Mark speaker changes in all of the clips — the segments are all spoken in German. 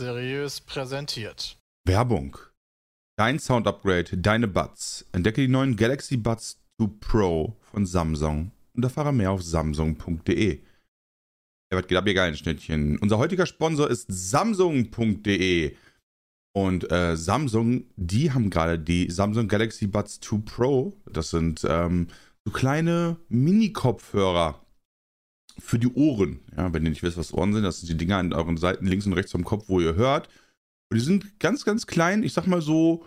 Speaker 1: Seriös präsentiert.
Speaker 2: Werbung. Dein Sound-Upgrade, deine Buds. Entdecke die neuen Galaxy Buds 2 Pro von Samsung und erfahre mehr auf samsung.de. Ja, was geht ab, ihr geilen Schnittchen? Unser heutiger Sponsor ist samsung.de. Und äh, Samsung, die haben gerade die Samsung Galaxy Buds 2 Pro. Das sind ähm, so kleine Mini-Kopfhörer für die Ohren. Ja, wenn ihr nicht wisst, was Ohren sind, das sind die Dinger an euren Seiten links und rechts vom Kopf, wo ihr hört. Und die sind ganz, ganz klein. Ich sag mal so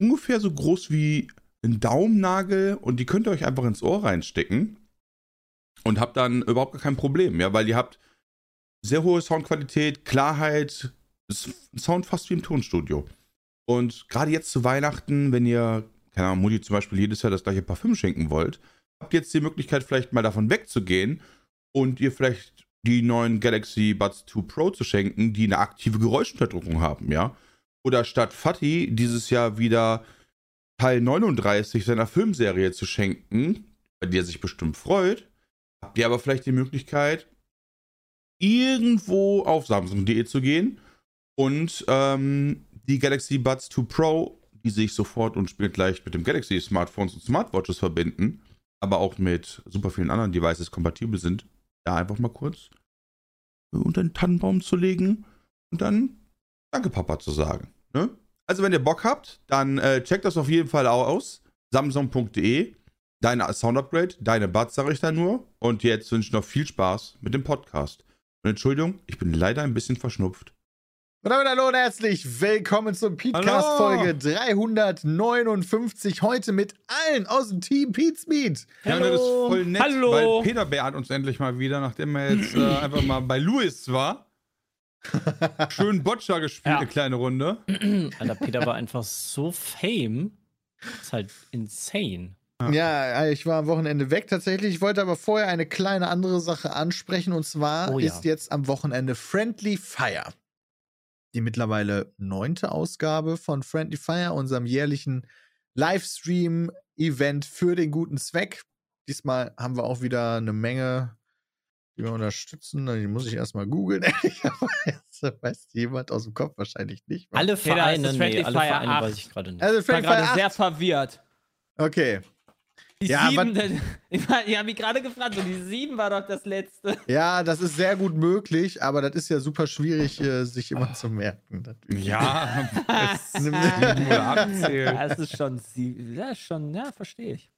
Speaker 2: ungefähr so groß wie ein Daumennagel und die könnt ihr euch einfach ins Ohr reinstecken und habt dann überhaupt gar kein Problem, ja, weil ihr habt sehr hohe Soundqualität, Klarheit, Sound fast wie im Tonstudio. Und gerade jetzt zu Weihnachten, wenn ihr, keine Ahnung, Mutti zum Beispiel jedes Jahr das gleiche Parfüm schenken wollt, habt ihr jetzt die Möglichkeit, vielleicht mal davon wegzugehen und ihr vielleicht die neuen Galaxy Buds 2 Pro zu schenken, die eine aktive Geräuschunterdrückung haben, ja. Oder statt Fatih dieses Jahr wieder Teil 39 seiner Filmserie zu schenken, bei der er sich bestimmt freut, habt ihr aber vielleicht die Möglichkeit, irgendwo auf Samsung.de zu gehen und ähm, die Galaxy Buds 2 Pro, die sich sofort und spielt gleich mit dem Galaxy Smartphones und Smartwatches verbinden, aber auch mit super vielen anderen Devices kompatibel sind, da einfach mal kurz unter den Tannenbaum zu legen und dann Danke, Papa zu sagen. Ne? Also, wenn ihr Bock habt, dann äh, checkt das auf jeden Fall auch aus. Samsung.de. Deine Sound Upgrade, deine Buds, sage ich da nur. Und jetzt wünsche ich noch viel Spaß mit dem Podcast. Und Entschuldigung, ich bin leider ein bisschen verschnupft.
Speaker 3: Und damit hallo und herzlich willkommen zum Podcast Folge 359. Heute mit allen aus dem Team Pete's Meet.
Speaker 2: Ja, das ist voll nett,
Speaker 4: Hallo.
Speaker 2: weil Peter beehrt uns endlich mal wieder, nachdem er jetzt äh, einfach mal bei Louis war. Schön Boccia gespielt,
Speaker 4: Ja.
Speaker 2: eine kleine Runde.
Speaker 4: Alter, Peter war einfach so fame. Das ist halt insane.
Speaker 3: Ja, ich war am Wochenende weg tatsächlich. Ich wollte aber vorher eine kleine andere Sache ansprechen. Und zwar
Speaker 4: Oh ja.
Speaker 3: ist jetzt am Wochenende Friendly Fire. Die mittlerweile neunte Ausgabe von Friendly Fire, unserem jährlichen Livestream-Event für den guten Zweck. Diesmal haben wir auch wieder eine Menge, die wir unterstützen. Die muss ich erstmal googeln. Ehrlicherweise weiß jemand aus dem Kopf wahrscheinlich nicht.
Speaker 4: Alle Vereine, nee,
Speaker 5: Friendly
Speaker 4: alle
Speaker 5: Fire
Speaker 4: Vereine
Speaker 5: 8?
Speaker 4: weiß ich gerade nicht.
Speaker 3: Also
Speaker 5: Ich war
Speaker 3: Friendly Fire
Speaker 5: gerade sehr
Speaker 3: 8.
Speaker 5: verwirrt.
Speaker 3: Okay.
Speaker 5: Die
Speaker 3: Ja,
Speaker 5: sieben, ich, war- ich habe mich gerade gefragt, so die sieben war doch das letzte.
Speaker 3: Ja, das ist sehr gut möglich, aber das ist ja super schwierig, äh, sich immer zu merken. natürlich.
Speaker 2: Ja, sieben
Speaker 5: es ist schon, sie- ja, ist schon, ja, verstehe ich.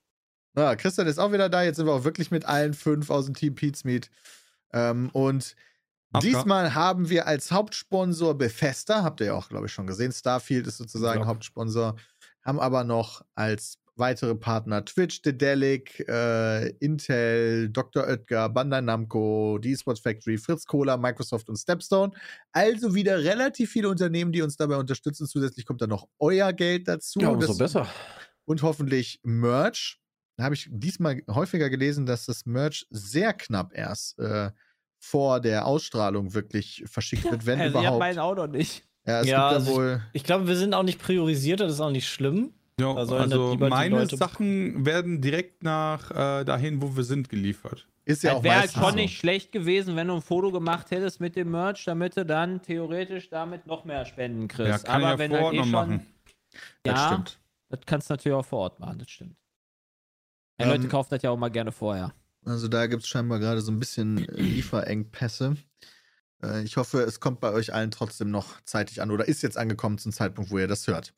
Speaker 3: Ja, Christian ist auch wieder da. Jetzt sind wir auch wirklich mit allen fünf aus dem Team Pete's Meet. Ähm, und
Speaker 2: Abga-
Speaker 3: diesmal haben wir als Hauptsponsor Bethesda, habt ihr ja auch, glaube ich, schon gesehen. Starfield ist sozusagen
Speaker 5: Ja.
Speaker 3: Hauptsponsor. Haben aber noch als weitere Partner Twitch, Dedelic, äh, Intel, Dr. Oetker, Bandai Namco, die eSports Factory, Fritz Cola, Microsoft und Stepstone. Also wieder relativ viele Unternehmen, die uns dabei unterstützen. Zusätzlich kommt dann noch euer Geld dazu. Das- und hoffentlich Merch. Da habe ich diesmal häufiger gelesen, dass das Merch sehr knapp erst äh, vor der Ausstrahlung wirklich verschickt wird, wenn
Speaker 5: also, ich habe
Speaker 3: überhaupt.
Speaker 5: meinen auch noch nicht.
Speaker 3: Ja, es
Speaker 4: Ja,
Speaker 3: gibt
Speaker 4: also
Speaker 3: ja wohl.
Speaker 4: Ich glaube, wir sind auch nicht priorisiert, das ist auch nicht schlimm.
Speaker 2: Ja, also meine Sachen werden direkt nach äh, dahin, wo wir sind, geliefert.
Speaker 3: Ist ja
Speaker 5: Es
Speaker 3: auch
Speaker 5: wäre halt schon
Speaker 3: so.
Speaker 5: nicht schlecht gewesen, wenn du ein Foto gemacht hättest mit dem Merch, damit du dann theoretisch damit noch mehr Spenden kriegst.
Speaker 2: Ja, kann ich
Speaker 5: Aber
Speaker 2: ja
Speaker 5: wenn
Speaker 2: vor
Speaker 5: halt
Speaker 2: Ort
Speaker 5: eh
Speaker 2: noch
Speaker 5: schon,
Speaker 2: machen.
Speaker 5: Ja,
Speaker 3: Das stimmt.
Speaker 5: das kannst du natürlich auch vor Ort machen, das stimmt. Die
Speaker 3: Ähm,
Speaker 5: Leute kaufen das ja auch mal gerne vorher.
Speaker 3: Also da gibt es scheinbar gerade so ein bisschen äh, Lieferengpässe. Äh, ich hoffe, es kommt bei euch allen trotzdem noch zeitig an oder ist jetzt angekommen zum Zeitpunkt, wo ihr das hört.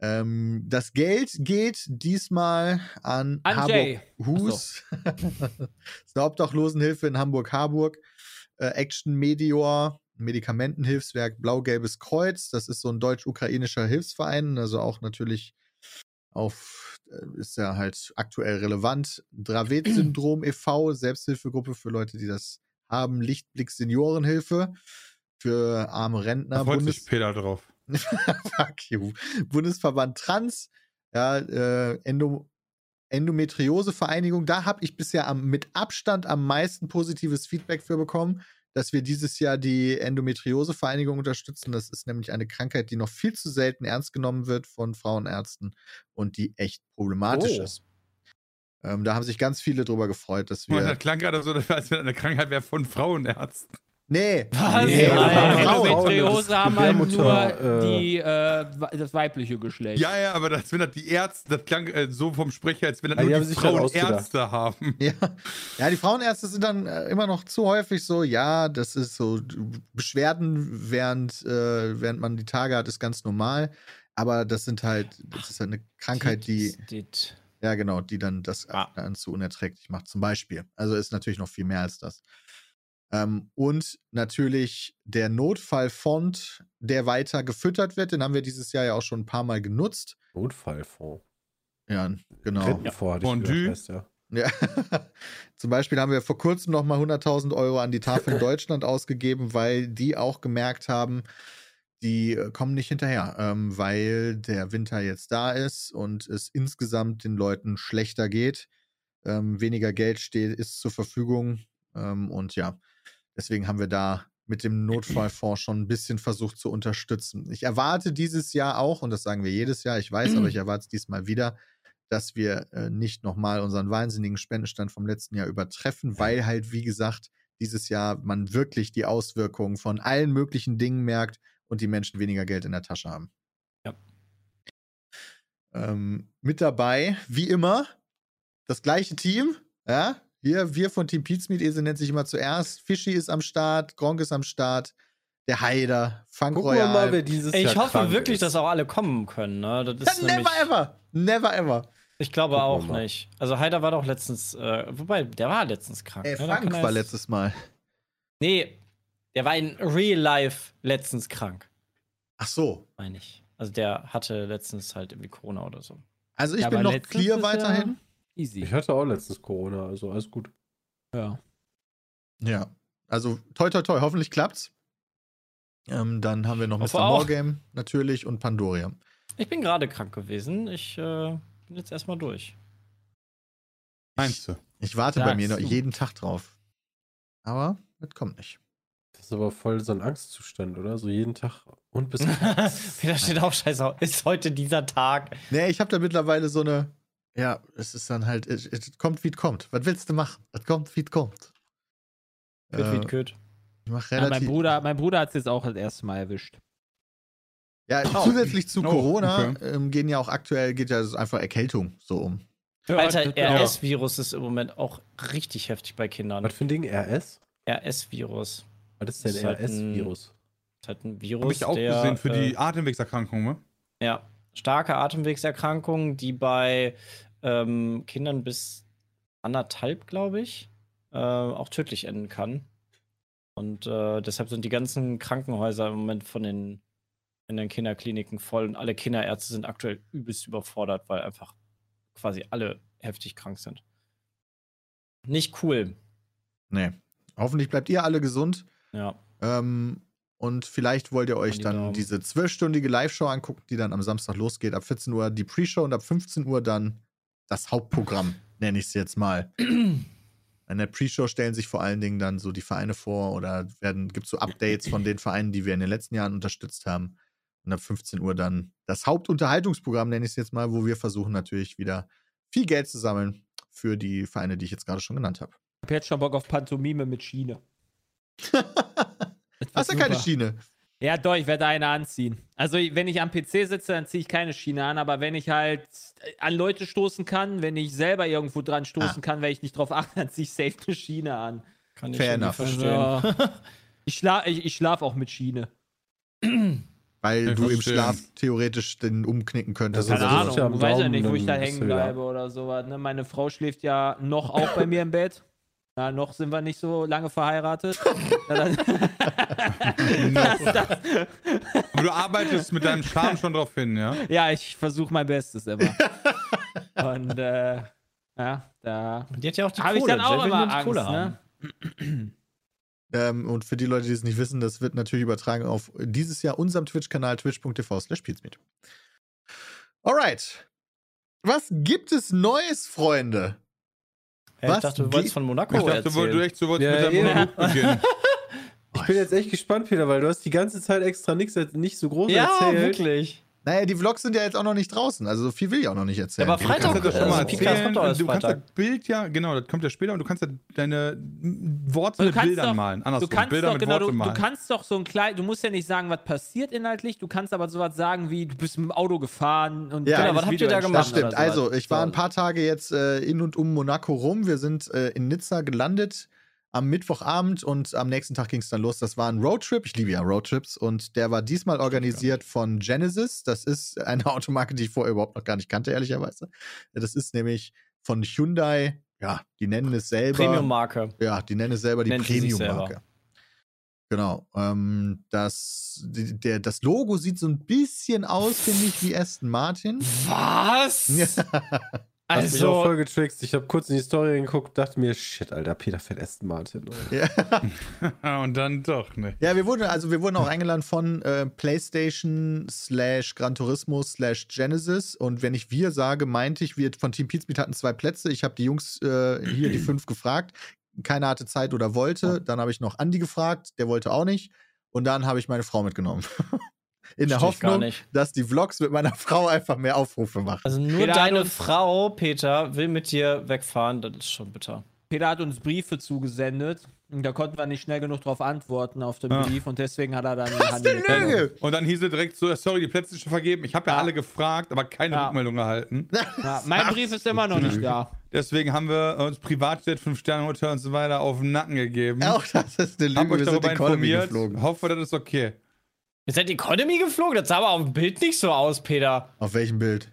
Speaker 3: Ähm, das Geld geht diesmal an,
Speaker 5: An Jay.
Speaker 3: Harburg Hus. das ist eine Obdachlosenhilfe in Hamburg-Harburg. Äh, Action Medior, Medikamentenhilfswerk Blau-Gelbes Kreuz. Das ist so ein deutsch-ukrainischer Hilfsverein, also auch natürlich auf, äh, ist ja halt aktuell relevant. Dravet-Syndrom e.V., Selbsthilfegruppe für Leute, die das haben. Lichtblick Seniorenhilfe für arme Rentner.
Speaker 2: Da freut
Speaker 3: Bundes-
Speaker 2: sich Peter drauf.
Speaker 3: Fuck you. Bundesverband Trans, ja, äh, Endo Endometriosevereinigung, da habe ich bisher am, mit Abstand am meisten positives Feedback für bekommen, dass wir dieses Jahr die Endometriosevereinigung unterstützen. Das ist nämlich eine Krankheit, die noch viel zu selten ernst genommen wird von Frauenärzten und die echt problematisch
Speaker 5: Oh.
Speaker 3: ist. Ähm, da haben sich ganz viele drüber gefreut, dass wir.
Speaker 2: das klang gerade so, als wenn eine Krankheit wäre von Frauenärzten.
Speaker 3: Nee.
Speaker 4: Was?
Speaker 3: Nee,
Speaker 4: Nein.
Speaker 5: Endometriose haben halt nur
Speaker 6: äh,
Speaker 5: die, äh, das weibliche Geschlecht.
Speaker 2: Ja, ja, aber das, wenn das die Ärzte, das klang äh, so vom Sprecher, als wenn das
Speaker 6: Ja, die
Speaker 2: nur
Speaker 6: haben
Speaker 2: die
Speaker 6: sich das
Speaker 2: Frauen
Speaker 6: ausgedacht.
Speaker 2: Ärzte haben.
Speaker 3: Ja. ja, die Frauenärzte sind dann äh, immer noch zu häufig so, ja, das ist so Beschwerden, während, äh, während man die Tage hat, ist ganz normal. Aber das sind halt, das ist halt eine Krankheit, die, ja genau, die dann das
Speaker 4: Ah.
Speaker 3: dann zu unerträglich macht, zum Beispiel. Also ist natürlich noch viel mehr als das. Ähm, und natürlich der Notfallfond, der weiter gefüttert wird, den haben wir dieses Jahr ja auch schon ein paar Mal genutzt.
Speaker 6: Notfallfonds.
Speaker 3: Ja, genau.
Speaker 6: Ich
Speaker 2: Fondue.
Speaker 6: heißt ja.
Speaker 3: Ja. Zum Beispiel haben wir vor kurzem noch mal 100.000 Euro an die Tafel in Deutschland ausgegeben, weil die auch gemerkt haben, die äh, kommen nicht hinterher, ähm, weil der Winter jetzt da ist und es insgesamt den Leuten schlechter geht. Ähm, weniger Geld steht, ist zur Verfügung. Ähm, und ja, deswegen haben wir da mit dem Notfallfonds schon ein bisschen versucht zu unterstützen. Ich erwarte dieses Jahr auch, und das sagen wir jedes Jahr, ich weiß, aber ich erwarte es diesmal wieder, dass wir äh, nicht nochmal unseren wahnsinnigen Spendenstand vom letzten Jahr übertreffen, weil halt, wie gesagt, dieses Jahr man wirklich die Auswirkungen von allen möglichen Dingen merkt und die Menschen weniger Geld in der Tasche haben.
Speaker 4: Ja.
Speaker 3: Ähm, mit dabei, wie immer, das gleiche Team. Ja, hier, wir von Team Pizmeet, Esel nennt sich immer zuerst. Fischi ist am Start, Gronk ist am Start, der Haider, Funk
Speaker 6: Gucken wir mal,
Speaker 3: Royal.
Speaker 6: wer dieses
Speaker 4: Ey,
Speaker 6: Jahr
Speaker 4: Ich hoffe
Speaker 6: krank
Speaker 4: wirklich,
Speaker 6: ist.
Speaker 4: dass auch alle kommen können. Ne? Das ist
Speaker 3: Never
Speaker 4: nämlich,
Speaker 3: ever! Never ever!
Speaker 4: ich glaube
Speaker 6: Gucken
Speaker 4: auch nicht. Also Heider war doch letztens, äh, wobei, der war letztens krank.
Speaker 3: Ey,
Speaker 4: ne?
Speaker 3: Frank war letztes Mal.
Speaker 4: Nee, der war in Real Life letztens krank,
Speaker 3: Ach so.
Speaker 4: meine ich. Also der hatte letztens halt irgendwie Corona oder so.
Speaker 3: Also ich
Speaker 5: Ja,
Speaker 3: bin noch clear
Speaker 5: ja-
Speaker 3: weiterhin.
Speaker 5: Easy.
Speaker 6: Ich hatte auch letztens Corona, also alles gut.
Speaker 5: Ja.
Speaker 3: Ja. Also toi toi toi, hoffentlich klappt's. Ähm, dann haben wir noch Mr. Morgame natürlich und Pandoria.
Speaker 4: Ich bin gerade krank gewesen. Ich äh, bin jetzt erstmal durch.
Speaker 2: Meinst du?
Speaker 3: Ich warte bei
Speaker 5: Sagst
Speaker 3: mir noch jeden Tag drauf. Aber das kommt nicht.
Speaker 6: Das ist aber voll so ein Angstzustand, oder? So jeden Tag und bis.
Speaker 4: Wieder steht auch scheiße. Ist heute dieser Tag?
Speaker 3: Nee, ich habe da mittlerweile so eine. Ja, es ist dann halt, es, es kommt wie es kommt. Was willst du machen? Es kommt wie es kommt.
Speaker 4: Küt,
Speaker 3: Äh,
Speaker 4: wie küt.
Speaker 3: ich mach
Speaker 5: Ja, mein
Speaker 3: relativ.
Speaker 5: Bruder, mein Bruder hat es jetzt auch das erste Mal erwischt.
Speaker 3: Ja,
Speaker 4: Oh.
Speaker 3: zusätzlich zu
Speaker 2: Oh,
Speaker 3: Corona
Speaker 2: okay.
Speaker 3: ähm, gehen ja auch aktuell geht ja einfach Erkältung so um.
Speaker 4: Alter. RS-Virus ist im Moment auch richtig heftig bei Kindern.
Speaker 6: Was für ein Ding? RS?
Speaker 4: RS-Virus.
Speaker 6: Was ist denn
Speaker 4: Das ist halt ein-
Speaker 6: RS-Virus?
Speaker 4: Ist halt ein Virus,
Speaker 2: Habe ich auch
Speaker 4: der,
Speaker 2: gesehen für
Speaker 4: äh,
Speaker 2: die Atemwegserkrankungen, ne?
Speaker 4: Ja, starke Atemwegserkrankungen, die bei ähm, Kindern bis anderthalb, glaube ich, äh, auch tödlich enden kann. Und äh, deshalb sind die ganzen Krankenhäuser im Moment von den, in den Kinderkliniken voll und alle Kinderärzte sind aktuell übelst überfordert, weil einfach quasi alle heftig krank sind. Nicht cool.
Speaker 3: Nee. Hoffentlich bleibt ihr alle gesund.
Speaker 4: Ja.
Speaker 3: Ähm, und vielleicht wollt ihr euch
Speaker 4: die
Speaker 3: dann
Speaker 4: Daumen.
Speaker 3: diese zwölfstündige Live-Show angucken, die dann am Samstag losgeht. Ab 14 Uhr die Pre-Show und ab 15 Uhr dann das Hauptprogramm, nenne ich es jetzt mal. In der Pre-Show stellen sich vor allen Dingen dann so die Vereine vor oder werden gibt so Updates von den Vereinen, die wir in den letzten Jahren unterstützt haben. Und ab 15 Uhr dann das Hauptunterhaltungsprogramm, nenne ich es jetzt mal, wo wir versuchen natürlich wieder viel Geld zu sammeln für die Vereine, die ich jetzt gerade schon genannt habe.
Speaker 5: Ich hab jetzt schon Bock auf Pantomime mit Schiene.
Speaker 3: Hast du keine. Schiene?
Speaker 5: Ja, doch, ich werde eine anziehen. Also, wenn ich am PC sitze, dann ziehe ich keine Schiene an, aber wenn ich halt an Leute stoßen kann, wenn ich selber irgendwo dran stoßen
Speaker 3: Ah.
Speaker 5: kann, wenn ich nicht drauf achte, dann ziehe ich safe eine Schiene an.
Speaker 4: Kann ich
Speaker 3: Fair
Speaker 4: irgendwie
Speaker 3: enough.
Speaker 4: verstehen.
Speaker 5: Also, ich schlafe ich, ich schlaf auch mit Schiene.
Speaker 3: Weil
Speaker 2: Ich
Speaker 3: du im
Speaker 2: verstehe.
Speaker 3: Schlaf theoretisch den umknicken könntest.
Speaker 6: Also
Speaker 5: Keine
Speaker 6: ja
Speaker 5: Ahnung, du weißt ja nicht, wo ich da hängen bleibe oder sowas. Ne? Meine Frau schläft ja noch auch bei mir im Bett. Na, noch sind wir nicht so lange verheiratet. Na, dann, das, das,
Speaker 2: Aber du arbeitest mit deinem Charme schon drauf hin, ja?
Speaker 5: ja, ich versuche mein Bestes immer. Und äh, ja, da
Speaker 4: Die hat ja auch die
Speaker 5: habe ich dann auch immer Angst. Ne?
Speaker 3: Ähm, und für die Leute, die es nicht wissen, das wird natürlich übertragen auf dieses Jahr unserem Twitch-Kanal twitch.tv slash. Alright. Was gibt es Neues, Freunde?
Speaker 4: Hey,
Speaker 3: Was
Speaker 4: ich dachte, du wolltest von Monaco
Speaker 2: Ich dachte, du wolltest
Speaker 4: erzählen.
Speaker 2: echt so wolltest
Speaker 6: Ja,
Speaker 2: mit deinem
Speaker 6: eben.
Speaker 2: Monolog beginnen.
Speaker 6: Ich bin jetzt echt gespannt, Peter, weil du hast die ganze Zeit extra nichts, nicht so groß
Speaker 4: Ja,
Speaker 6: erzählt.
Speaker 4: wirklich.
Speaker 3: Naja, die Vlogs sind ja jetzt auch noch nicht draußen, also so viel will ich auch noch nicht erzählen.
Speaker 4: Ja, aber
Speaker 2: Du kannst
Speaker 4: Freitag,
Speaker 2: das doch schon mal erzählen. Du kannst
Speaker 4: Freitag.
Speaker 2: das Bild ja, genau, das kommt ja später und du kannst ja deine Worte
Speaker 5: Du
Speaker 2: mit
Speaker 5: kannst
Speaker 2: Bildern
Speaker 5: doch-
Speaker 2: malen.
Speaker 5: Du
Speaker 2: Andersrum,
Speaker 5: kannst
Speaker 2: Bilder
Speaker 5: doch
Speaker 2: mit
Speaker 5: genau,
Speaker 2: Worte
Speaker 5: du, du
Speaker 2: malen.
Speaker 5: kannst doch so ein klein, du musst ja nicht sagen, was passiert inhaltlich, du kannst aber sowas sagen wie, du bist mit dem Auto gefahren und
Speaker 3: Ja. Genau,
Speaker 4: was habt ihr da
Speaker 5: entstanden
Speaker 3: Das
Speaker 4: gemacht
Speaker 3: stimmt. Also, ich war ein paar Tage jetzt äh, in und um Monaco rum. Wir sind äh, in Nizza gelandet am Mittwochabend und am nächsten Tag ging es dann los. Das war ein Roadtrip. Ich liebe ja Roadtrips und der war diesmal organisiert von Genesis. Das ist eine Automarke, die ich vorher überhaupt noch gar nicht kannte, ehrlicherweise. Das ist nämlich von Hyundai. Ja, die nennen es selber.
Speaker 4: Premium-Marke.
Speaker 3: Ja, die nennen es selber die Premium-Marke. Genau. Ähm, das, der, das Logo sieht so ein bisschen aus, finde ich, wie Aston Martin.
Speaker 4: Was?
Speaker 6: Hat mich auch
Speaker 4: Also,
Speaker 6: voll getrickst. Ich habe kurz in die Story geguckt, dachte mir, shit, Alter, Peter fährt Aston Martin.
Speaker 3: Ja.
Speaker 2: und dann doch, ne?
Speaker 3: Ja, wir wurden, also wir wurden auch eingeladen von äh, PlayStation slash Gran Turismo slash Genesis. Und wenn ich wir sage, meinte ich, wir von Team Pizmeet hatten zwei Plätze. Ich habe die Jungs äh, hier, die fünf, gefragt. Keiner hatte Zeit oder wollte. Dann habe ich noch Andi gefragt, der wollte auch nicht. Und dann habe ich meine Frau mitgenommen. In der Hoffnung, dass die Vlogs mit meiner Frau einfach mehr Aufrufe machen.
Speaker 4: also nur
Speaker 5: Peter
Speaker 4: deine Frau, Peter, will mit dir wegfahren. Das ist schon bitter.
Speaker 5: Peter hat uns Briefe zugesendet und da konnten wir nicht schnell genug darauf antworten auf den
Speaker 2: Ah.
Speaker 5: Brief und deswegen hat er dann
Speaker 3: Was
Speaker 5: Handy
Speaker 3: denn. Lüge?
Speaker 2: Und dann hieß es direkt so, sorry, die Plätze sind schon vergeben. Ich habe ja,
Speaker 5: Ja.
Speaker 2: alle gefragt, aber keine
Speaker 5: Ja.
Speaker 2: Rückmeldung erhalten.
Speaker 5: Ja, mein Brief ist immer noch nicht da.
Speaker 2: Deswegen haben wir uns Privatjet, 5-Sterne-Hotel und so weiter auf den Nacken gegeben.
Speaker 3: Auch das ist eine
Speaker 2: Hab
Speaker 3: Lüge.
Speaker 2: euch
Speaker 3: Wir sind
Speaker 2: darüber informiert.
Speaker 3: geflogen.
Speaker 2: Hoffe, das ist okay.
Speaker 4: Ihr seid Economy geflogen? Das sah aber auf dem Bild nicht so aus, Peter.
Speaker 3: Auf welchem Bild?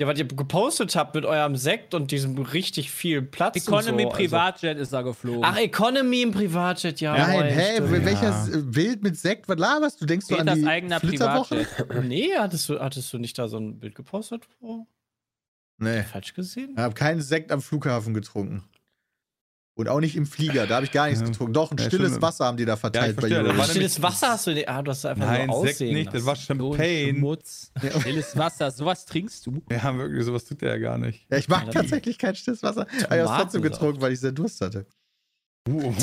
Speaker 4: Ja, was ihr gepostet habt mit eurem Sekt und diesem richtig viel Platz.
Speaker 5: Economy
Speaker 4: und so,
Speaker 5: Privatjet ist er geflogen.
Speaker 4: Also. Ach, Economy im Privatjet, ja.
Speaker 3: Nein, hä?
Speaker 4: stimmt.
Speaker 3: Welches äh, Bild mit Sekt? Was laberst du? Denkst du an
Speaker 5: Peters
Speaker 3: die
Speaker 5: eigener
Speaker 3: Flitterwoche?
Speaker 5: Privatjet.
Speaker 4: Nee, hattest du, hattest du nicht da so ein Bild gepostet? Oh,
Speaker 3: Nee.
Speaker 4: falsch gesehen?
Speaker 3: Ich habe keinen Sekt am Flughafen getrunken. Und auch nicht im Flieger, da habe ich gar nichts
Speaker 2: Ja.
Speaker 3: getrunken. Doch, ein
Speaker 2: Ja,
Speaker 3: stilles
Speaker 2: stimmt.
Speaker 3: Wasser haben die da verteilt bei
Speaker 2: verstehe, da
Speaker 3: Euro.
Speaker 4: Stilles Wasser hast du nicht. Ah, du hast einfach
Speaker 2: Nein,
Speaker 4: nur
Speaker 2: Sekt
Speaker 4: aussehen
Speaker 2: nicht, das war Champagne.
Speaker 5: Schmutz. Stilles Wasser, sowas trinkst du?
Speaker 2: Ja, wirklich, sowas tut der ja gar nicht.
Speaker 3: Ja, ich mag
Speaker 4: Ja,
Speaker 3: tatsächlich kein stilles Wasser. Aber ich habe es trotzdem getrunken, weil ich sehr Durst hatte.
Speaker 2: Uh,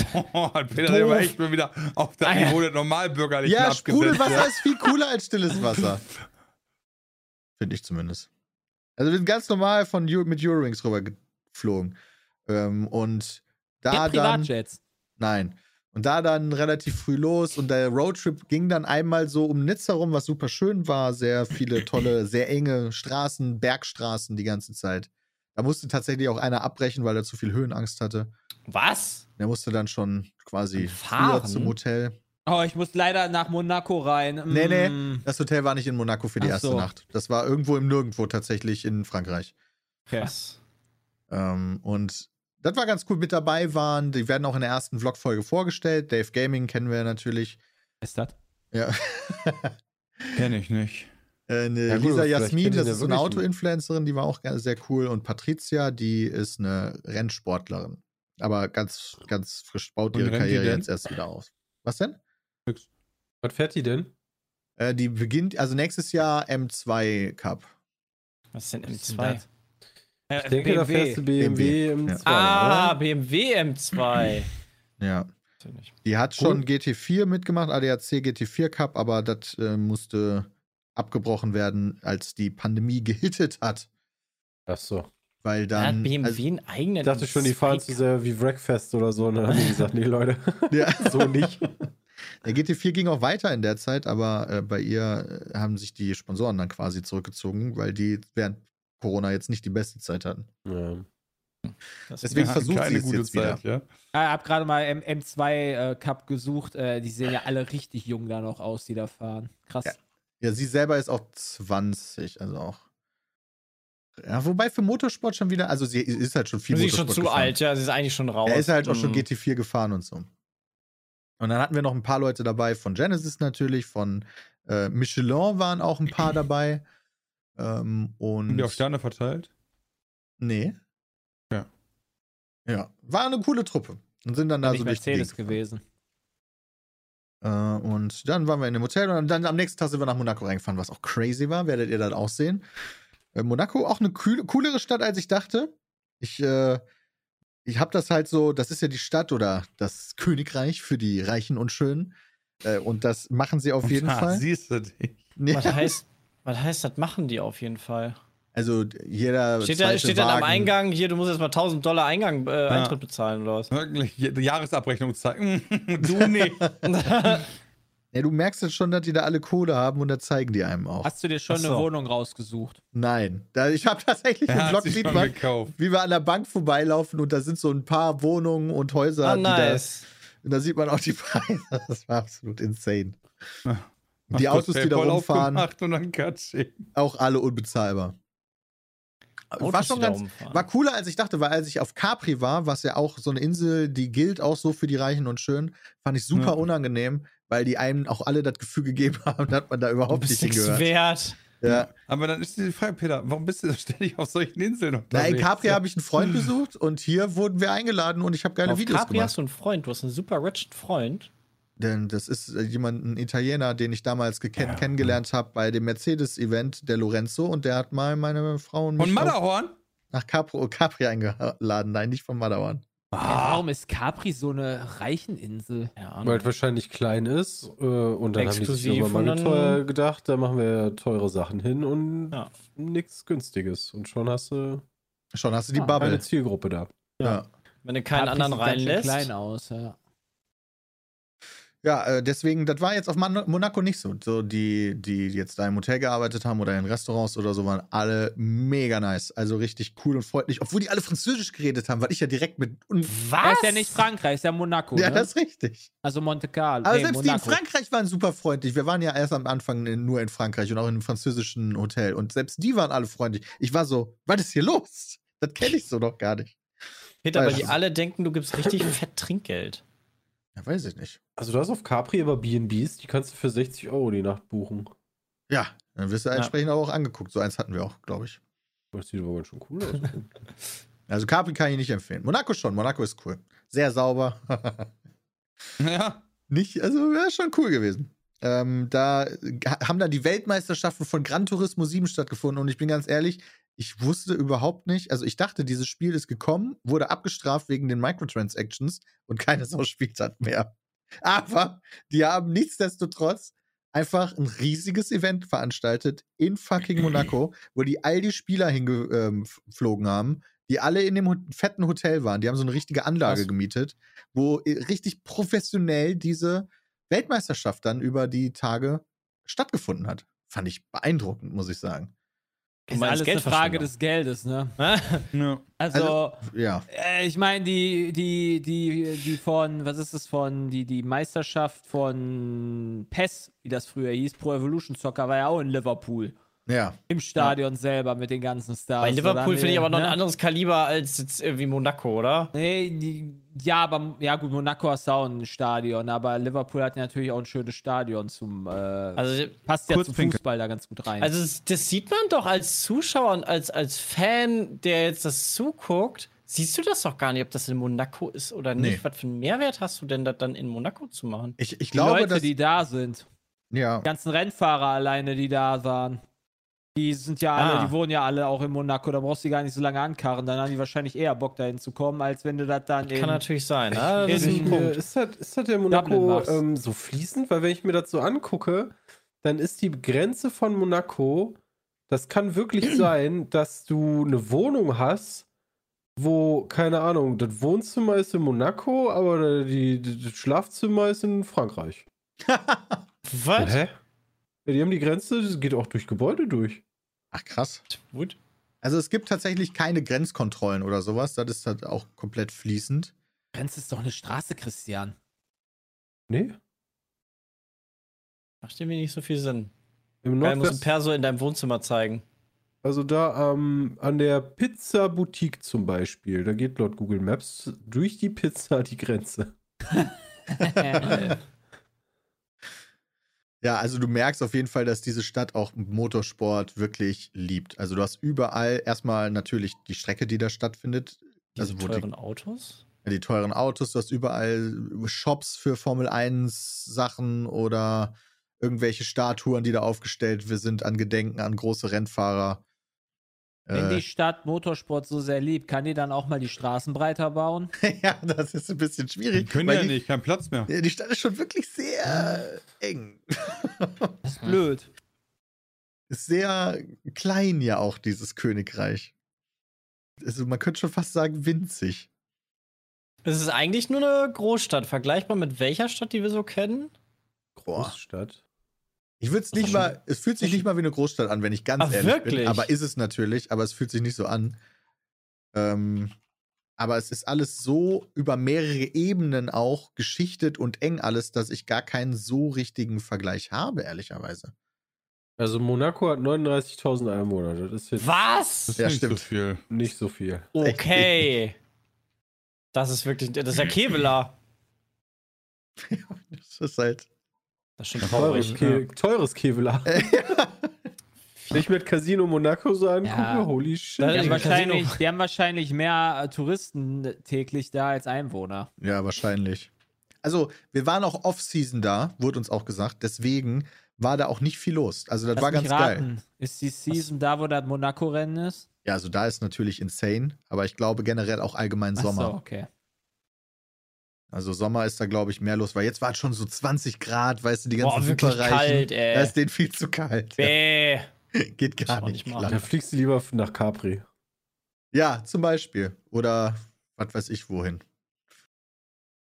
Speaker 2: hat Peter der war echt mal wieder auf
Speaker 4: Ah, ja.
Speaker 2: Niveau der Normalbürgerlichen
Speaker 3: Ja. Sprudelwasser
Speaker 2: Ja.
Speaker 3: ist viel cooler als stilles Wasser. Finde ich zumindest. Also wir sind ganz normal von mit Eurowings rüber geflogen. Ähm, und da dann. Nein. Und da dann relativ früh los und der Roadtrip ging dann einmal so um Nizza rum, was super schön war. Sehr viele tolle, sehr enge Straßen, Bergstraßen die ganze Zeit. Da musste tatsächlich auch einer abbrechen, weil er zu viel Höhenangst hatte.
Speaker 4: Was?
Speaker 3: Der musste dann schon quasi
Speaker 4: Fahren?
Speaker 3: zum Hotel.
Speaker 5: Oh, ich muss leider nach Monaco rein.
Speaker 3: Nee, nee.
Speaker 5: Mm.
Speaker 3: Das Hotel war nicht in Monaco für die
Speaker 5: Ach
Speaker 3: erste
Speaker 5: so.
Speaker 3: Nacht. Das war irgendwo im Nirgendwo tatsächlich in Frankreich.
Speaker 5: Okay.
Speaker 4: Was?
Speaker 3: Ähm, und das war ganz cool. Mit dabei waren, die werden auch in der ersten Vlog-Folge vorgestellt. Dave Gaming kennen wir natürlich.
Speaker 5: Ist das?
Speaker 3: Ja.
Speaker 2: Kenn ich nicht.
Speaker 3: Äh, eine
Speaker 6: Ja, gut,
Speaker 3: Lisa Jasmin, das ist so eine Auto-Influencerin, die war auch sehr cool. Und Patricia, die ist eine Rennsportlerin. Aber ganz, ganz frisch baut
Speaker 2: Und
Speaker 3: ihre Karriere jetzt erst wieder auf. Was denn?
Speaker 6: Was fährt die denn?
Speaker 3: Äh, die beginnt, also nächstes Jahr M2 Cup.
Speaker 4: Was ist denn
Speaker 5: ist denn
Speaker 4: M2?
Speaker 5: Äh,
Speaker 6: Ich denke, da fährst du BMW im
Speaker 3: Ja.
Speaker 6: 2.
Speaker 4: Ah,
Speaker 6: oder?
Speaker 4: BMW M2.
Speaker 3: Ja. Die hat schon GT4 mitgemacht, ADAC GT4 Cup, aber das äh, musste abgebrochen werden, als die Pandemie gehittet hat.
Speaker 6: Ach so.
Speaker 3: Weil
Speaker 4: Da hat
Speaker 3: dann.
Speaker 4: BMW
Speaker 3: also,
Speaker 4: einen eigenen.
Speaker 6: Ich dachte schon, die fahren zu sehr wie Wreckfest oder so. Und dann haben die gesagt, nee, Leute,
Speaker 3: ja.
Speaker 6: so nicht.
Speaker 3: Der GT4 ging auch weiter in der Zeit, aber äh, bei ihr äh, haben sich die Sponsoren dann quasi zurückgezogen, weil die während Corona jetzt nicht die beste Zeit hatten.
Speaker 6: Ja.
Speaker 4: Das-
Speaker 3: Deswegen versucht sie es
Speaker 2: gute
Speaker 3: jetzt wieder.
Speaker 2: Zeit, ja.
Speaker 5: Ich habe gerade mal M M2 äh, Cup gesucht. Äh, die sehen ja alle richtig jung da noch aus, die da fahren. Krass.
Speaker 3: Ja. Ja, sie selber ist auch 20, also auch. Ja, wobei für Motorsport schon wieder, also sie ist halt schon viel
Speaker 4: Sie ist schon zu
Speaker 3: gefahren.
Speaker 4: alt, ja, sie ist eigentlich schon raus.
Speaker 3: Er ist halt auch schon
Speaker 4: Mhm.
Speaker 3: GT4 gefahren und so. Und dann hatten wir noch ein paar Leute dabei, von Genesis natürlich, von äh, Michelin waren auch ein paar dabei. Ähm, und
Speaker 2: Haben die auch Sterne verteilt?
Speaker 3: Nee.
Speaker 2: Ja.
Speaker 3: Ja, war eine coole Truppe. Und sind dann da
Speaker 5: Nicht
Speaker 3: so durch die
Speaker 5: Mercedes gewesen.
Speaker 3: Äh, und dann waren wir in dem Hotel und dann am nächsten Tag sind wir nach Monaco reingefahren, was auch crazy war. Werdet ihr dann auch sehen. Äh, Monaco auch eine kühl- coolere Stadt, als ich dachte. Ich, äh, ich habe das halt so, das ist ja die Stadt oder das Königreich für die Reichen und Schönen. Äh, und das machen sie auf jeden
Speaker 2: Ah,
Speaker 3: Fall.
Speaker 2: Siehst du dich.
Speaker 3: Ja.
Speaker 4: Was heißt, Was heißt, das machen die auf jeden Fall.
Speaker 3: Also jeder
Speaker 4: Steht, da, steht dann am Eingang, hier, du musst jetzt mal 1000 Dollar Eingang, äh,
Speaker 2: Ja.
Speaker 4: Eintritt bezahlen oder was?
Speaker 2: Wirklich, die Jahresabrechnung zeigen. du nicht.
Speaker 3: Ja, du merkst jetzt schon, dass die da alle Kohle haben und da zeigen die einem auch.
Speaker 5: Hast du dir schon
Speaker 4: so.
Speaker 5: eine Wohnung rausgesucht?
Speaker 3: Nein. Da, ich habe tatsächlich Vlog
Speaker 2: sich
Speaker 3: sieht man,
Speaker 2: gekauft.
Speaker 3: wie wir an der Bank vorbeilaufen und da sind so ein paar Wohnungen und Häuser.
Speaker 4: Ah,
Speaker 3: die
Speaker 4: nice.
Speaker 3: da, und da sieht man auch die Preise. Das war absolut insane. Die
Speaker 2: Hast
Speaker 3: Autos, die da rumfahren, auch alle unbezahlbar. war
Speaker 4: Autos,
Speaker 3: schon
Speaker 4: die da
Speaker 3: ganz, war cooler, als ich dachte, weil als ich auf Capri war, was ja auch so eine Insel, die gilt auch so für die Reichen und Schön, fand ich super
Speaker 2: Ja.
Speaker 3: unangenehm, weil die einem auch alle das Gefühl gegeben haben, dass man da überhaupt nicht
Speaker 4: nichts
Speaker 3: hingehört.
Speaker 4: wert.
Speaker 3: Ja.
Speaker 2: Aber dann ist die Frage, Peter, warum bist du ständig auf solchen Inseln
Speaker 3: Na,
Speaker 2: unterwegs?
Speaker 3: in Capri habe ich einen Freund besucht und hier wurden wir eingeladen und ich habe geile
Speaker 4: Auf
Speaker 3: Videos
Speaker 4: Capri
Speaker 3: gemacht.
Speaker 4: hast du einen Freund, du hast einen super richen Freund.
Speaker 3: Denn das ist äh, jemand, ein Italiener, den ich damals geken kennengelernt habe bei dem Mercedes-Event, der Lorenzo, und der hat mal meine Frau und
Speaker 2: Von
Speaker 3: mich auf-
Speaker 2: Matterhorn?
Speaker 3: nach Capri, Capri eingeladen. Nein, nicht von Madawan.
Speaker 5: Ja, warum ist Capri so eine Reicheninsel?
Speaker 4: Ja,
Speaker 6: Weil es wahrscheinlich klein ist äh, und dann haben die sich
Speaker 4: Exklusiv
Speaker 6: teuer gedacht, da machen wir teure Sachen hin und
Speaker 4: Ja.
Speaker 6: nichts Günstiges. Und schon hast du
Speaker 3: Schon hast du die
Speaker 5: Ah,
Speaker 3: Bubble.
Speaker 6: eine Zielgruppe da.
Speaker 3: Ja.
Speaker 4: Wenn du keinen
Speaker 5: Capri
Speaker 4: anderen reinlässt.
Speaker 5: klein aus, ja.
Speaker 3: Ja, äh, deswegen, das war jetzt auf Monaco nicht so. So, die, die jetzt da im Hotel gearbeitet haben oder in Restaurants oder so, waren alle mega nice. Also richtig cool und freundlich, obwohl die alle Französisch geredet haben, weil ich ja direkt mit. Und
Speaker 5: Er ist ja nicht Frankreich, ist ja Monaco.
Speaker 3: ja,
Speaker 5: ne?
Speaker 3: das ist richtig.
Speaker 5: also Monte Carlo.
Speaker 3: Aber
Speaker 5: nee,
Speaker 3: selbst die in
Speaker 5: Monaco.
Speaker 3: Frankreich waren super freundlich. Wir waren ja erst am Anfang in, nur in Frankreich und auch in einem französischen Hotel. Und selbst die waren alle freundlich. Ich war so, was ist hier los? Das kenne ich so noch gar nicht.
Speaker 4: Peter, weil
Speaker 3: Weiß
Speaker 4: die alle denken, du gibst richtig fett Trinkgeld.
Speaker 3: Ja, weiß ich nicht.
Speaker 6: Also du hast auf Capri aber B&Bs, die kannst du für 60 Euro die Nacht buchen.
Speaker 3: Ja, dann wirst du
Speaker 4: Ja.
Speaker 3: entsprechend auch angeguckt. So eins hatten wir auch, glaube ich.
Speaker 6: Das sieht aber ganz schön cool aus.
Speaker 3: Also Capri kann ich nicht empfehlen. Monaco schon. Monaco ist cool. Sehr sauber.
Speaker 2: Ja.
Speaker 3: nicht, also wäre schon cool gewesen. Ähm, da ha- haben dann die Weltmeisterschaften von Gran Turismo 7 stattgefunden und ich bin ganz ehrlich, ich wusste überhaupt nicht, also ich dachte, dieses Spiel ist gekommen, wurde abgestraft wegen den Microtransactions und keine Sau spielt das mehr. Aber die haben nichtsdestotrotz einfach ein riesiges Event veranstaltet in fucking Monaco, wo die all die Spieler hingeflogen haben, die alle in dem Ho- fetten Hotel waren. Die haben so eine richtige Anlage
Speaker 4: Krass.
Speaker 3: gemietet, wo äh, richtig professionell diese Weltmeisterschaft dann über die Tage stattgefunden hat. Fand ich beeindruckend, muss ich sagen.
Speaker 5: Ist alles eine Frage des Geldes, ne?
Speaker 2: ja.
Speaker 5: Also,
Speaker 3: Ja.
Speaker 5: äh, ich meine, die, die, die, die von, was ist es von, die, die Meisterschaft von PES, wie das früher hieß, Pro Evolution Soccer, war ja auch in Liverpool.
Speaker 3: Ja.
Speaker 5: Im Stadion selber mit den ganzen Stars.
Speaker 4: Bei Liverpool finde ich aber noch ein
Speaker 5: ne?
Speaker 4: anderes Kaliber als jetzt irgendwie Monaco, oder?
Speaker 5: Nee, die, ja, aber ja gut, Monaco ist auch ein Stadion, aber Liverpool hat natürlich auch ein schönes Stadion zum, äh,
Speaker 4: Also,
Speaker 5: passt ja zum. Fußball da ganz gut rein.
Speaker 4: also das, sieht man doch als Zuschauer und als, als Fan, der jetzt das zuguckt, siehst du das doch gar nicht, ob das in Monaco ist oder nicht.
Speaker 3: Nee.
Speaker 4: Was für einen Mehrwert hast du denn, das dann in Monaco zu machen?
Speaker 3: Ich, ich
Speaker 5: die
Speaker 3: glaube,
Speaker 5: Leute,
Speaker 3: dass.
Speaker 5: die da sind,
Speaker 3: ja.
Speaker 5: die ganzen Rennfahrer alleine, die da waren, die sind ja alle,
Speaker 4: Ah.
Speaker 5: die wohnen ja alle auch in Monaco, da brauchst du die gar nicht so lange ankarren, dann haben die wahrscheinlich eher Bock dahin zu kommen, als wenn du das dann in,
Speaker 4: Kann natürlich sein. ne? Das ist
Speaker 5: in-
Speaker 4: ein Punkt.
Speaker 6: Äh, Ist das, ist das der
Speaker 5: Dublin
Speaker 6: Monaco ähm, so fließend? Weil wenn ich mir das so angucke, dann ist die Grenze von Monaco, das kann wirklich sein, dass du eine Wohnung hast, wo, keine Ahnung, das Wohnzimmer ist in Monaco, aber die, die, das Schlafzimmer ist in Frankreich.
Speaker 4: Was?
Speaker 6: Hä? Ja, die haben die Grenze, das geht auch durch Gebäude durch.
Speaker 3: Ach, krass.
Speaker 4: Gut.
Speaker 3: Also es gibt tatsächlich keine Grenzkontrollen oder sowas. Das ist halt auch komplett fließend.
Speaker 5: Grenze ist doch eine Straße, Christian.
Speaker 6: Nee?
Speaker 4: Macht irgendwie nicht so viel Sinn.
Speaker 6: Im
Speaker 4: Geil, muss ein
Speaker 6: Nordwest,
Speaker 4: Perso in deinem Wohnzimmer zeigen.
Speaker 6: also da ähm, an der Pizza Boutique zum Beispiel, da geht laut Google Maps durch die Pizza die Grenze.
Speaker 3: Ja, also du merkst auf jeden Fall, dass diese Stadt auch Motorsport wirklich liebt. Also du hast überall erstmal natürlich die Strecke, die da stattfindet.
Speaker 4: Diese
Speaker 3: Also
Speaker 4: teuren Autos?
Speaker 3: die, die teuren Autos, du hast überall Shops für Formel 1 Sachen oder irgendwelche Statuen, die da aufgestellt sind an Gedenken an große Rennfahrer.
Speaker 5: Wenn
Speaker 3: Äh,
Speaker 5: die Stadt Motorsport so sehr liebt, kann die dann auch mal die Straßen breiter bauen?
Speaker 3: ja, das ist ein bisschen
Speaker 2: Die
Speaker 3: schwierig.
Speaker 2: können
Speaker 3: weil
Speaker 2: ja
Speaker 3: die,
Speaker 2: nicht, kein Platz mehr.
Speaker 3: Ja, Die Stadt ist schon wirklich sehr eng.
Speaker 5: Das ist blöd.
Speaker 3: ist sehr klein ja auch, dieses Königreich. Also man könnte schon fast sagen winzig.
Speaker 4: Es ist eigentlich nur eine Großstadt. Vergleichbar mit welcher Stadt, die wir so kennen?
Speaker 3: Boah.
Speaker 6: Großstadt.
Speaker 3: Ich würde es nicht mal, es fühlt sich nicht mal wie eine Großstadt an, wenn ich ganz
Speaker 4: Ach,
Speaker 3: ehrlich bin.
Speaker 4: wirklich?
Speaker 3: Aber ist es natürlich, aber es fühlt sich nicht so an. Ähm, aber es ist alles so über mehrere Ebenen auch geschichtet und eng alles, dass ich gar keinen so richtigen Vergleich habe, ehrlicherweise.
Speaker 6: Also Monaco hat 39.000 Einwohner. Das ist jetzt
Speaker 4: Was?
Speaker 2: Das ist
Speaker 3: Ja,
Speaker 2: nicht
Speaker 3: stimmt.
Speaker 2: so viel.
Speaker 6: nicht so viel.
Speaker 4: Okay. Das ist wirklich. Das ist ja Kevela.
Speaker 3: Das ist halt.
Speaker 4: Das ist schon
Speaker 6: Teures,
Speaker 4: traurig.
Speaker 6: Ke teures Kevlar. Wenn ich mit Casino Monaco so angucke,
Speaker 5: Ja.
Speaker 6: holy shit.
Speaker 5: Die haben, wahrscheinlich, die haben wahrscheinlich mehr äh, Touristen täglich da als Einwohner.
Speaker 3: Ja, wahrscheinlich. Also, wir waren auch Off-Season da, wurde uns auch gesagt. Deswegen war da auch nicht viel los. Also, das
Speaker 5: Lass
Speaker 3: war ganz geil.
Speaker 5: raten. Ist die Season da, wo das Monaco-Rennen ist?
Speaker 3: Ja, also da ist natürlich insane, aber ich glaube generell auch allgemein Sommer.
Speaker 5: Ach so, okay.
Speaker 3: Also Sommer ist da, glaube ich, mehr los, weil jetzt war es schon so 20 Grad, weißt du, die ganzen
Speaker 4: Boah, wirklich
Speaker 3: Superreichen.
Speaker 4: kalt, ey.
Speaker 3: Da ist denen viel zu kalt. Ja,
Speaker 4: Bäh.
Speaker 3: geht gar nicht.
Speaker 4: nicht.
Speaker 6: Da fliegst du lieber nach Capri.
Speaker 3: Ja, zum Beispiel. Oder was weiß ich wohin.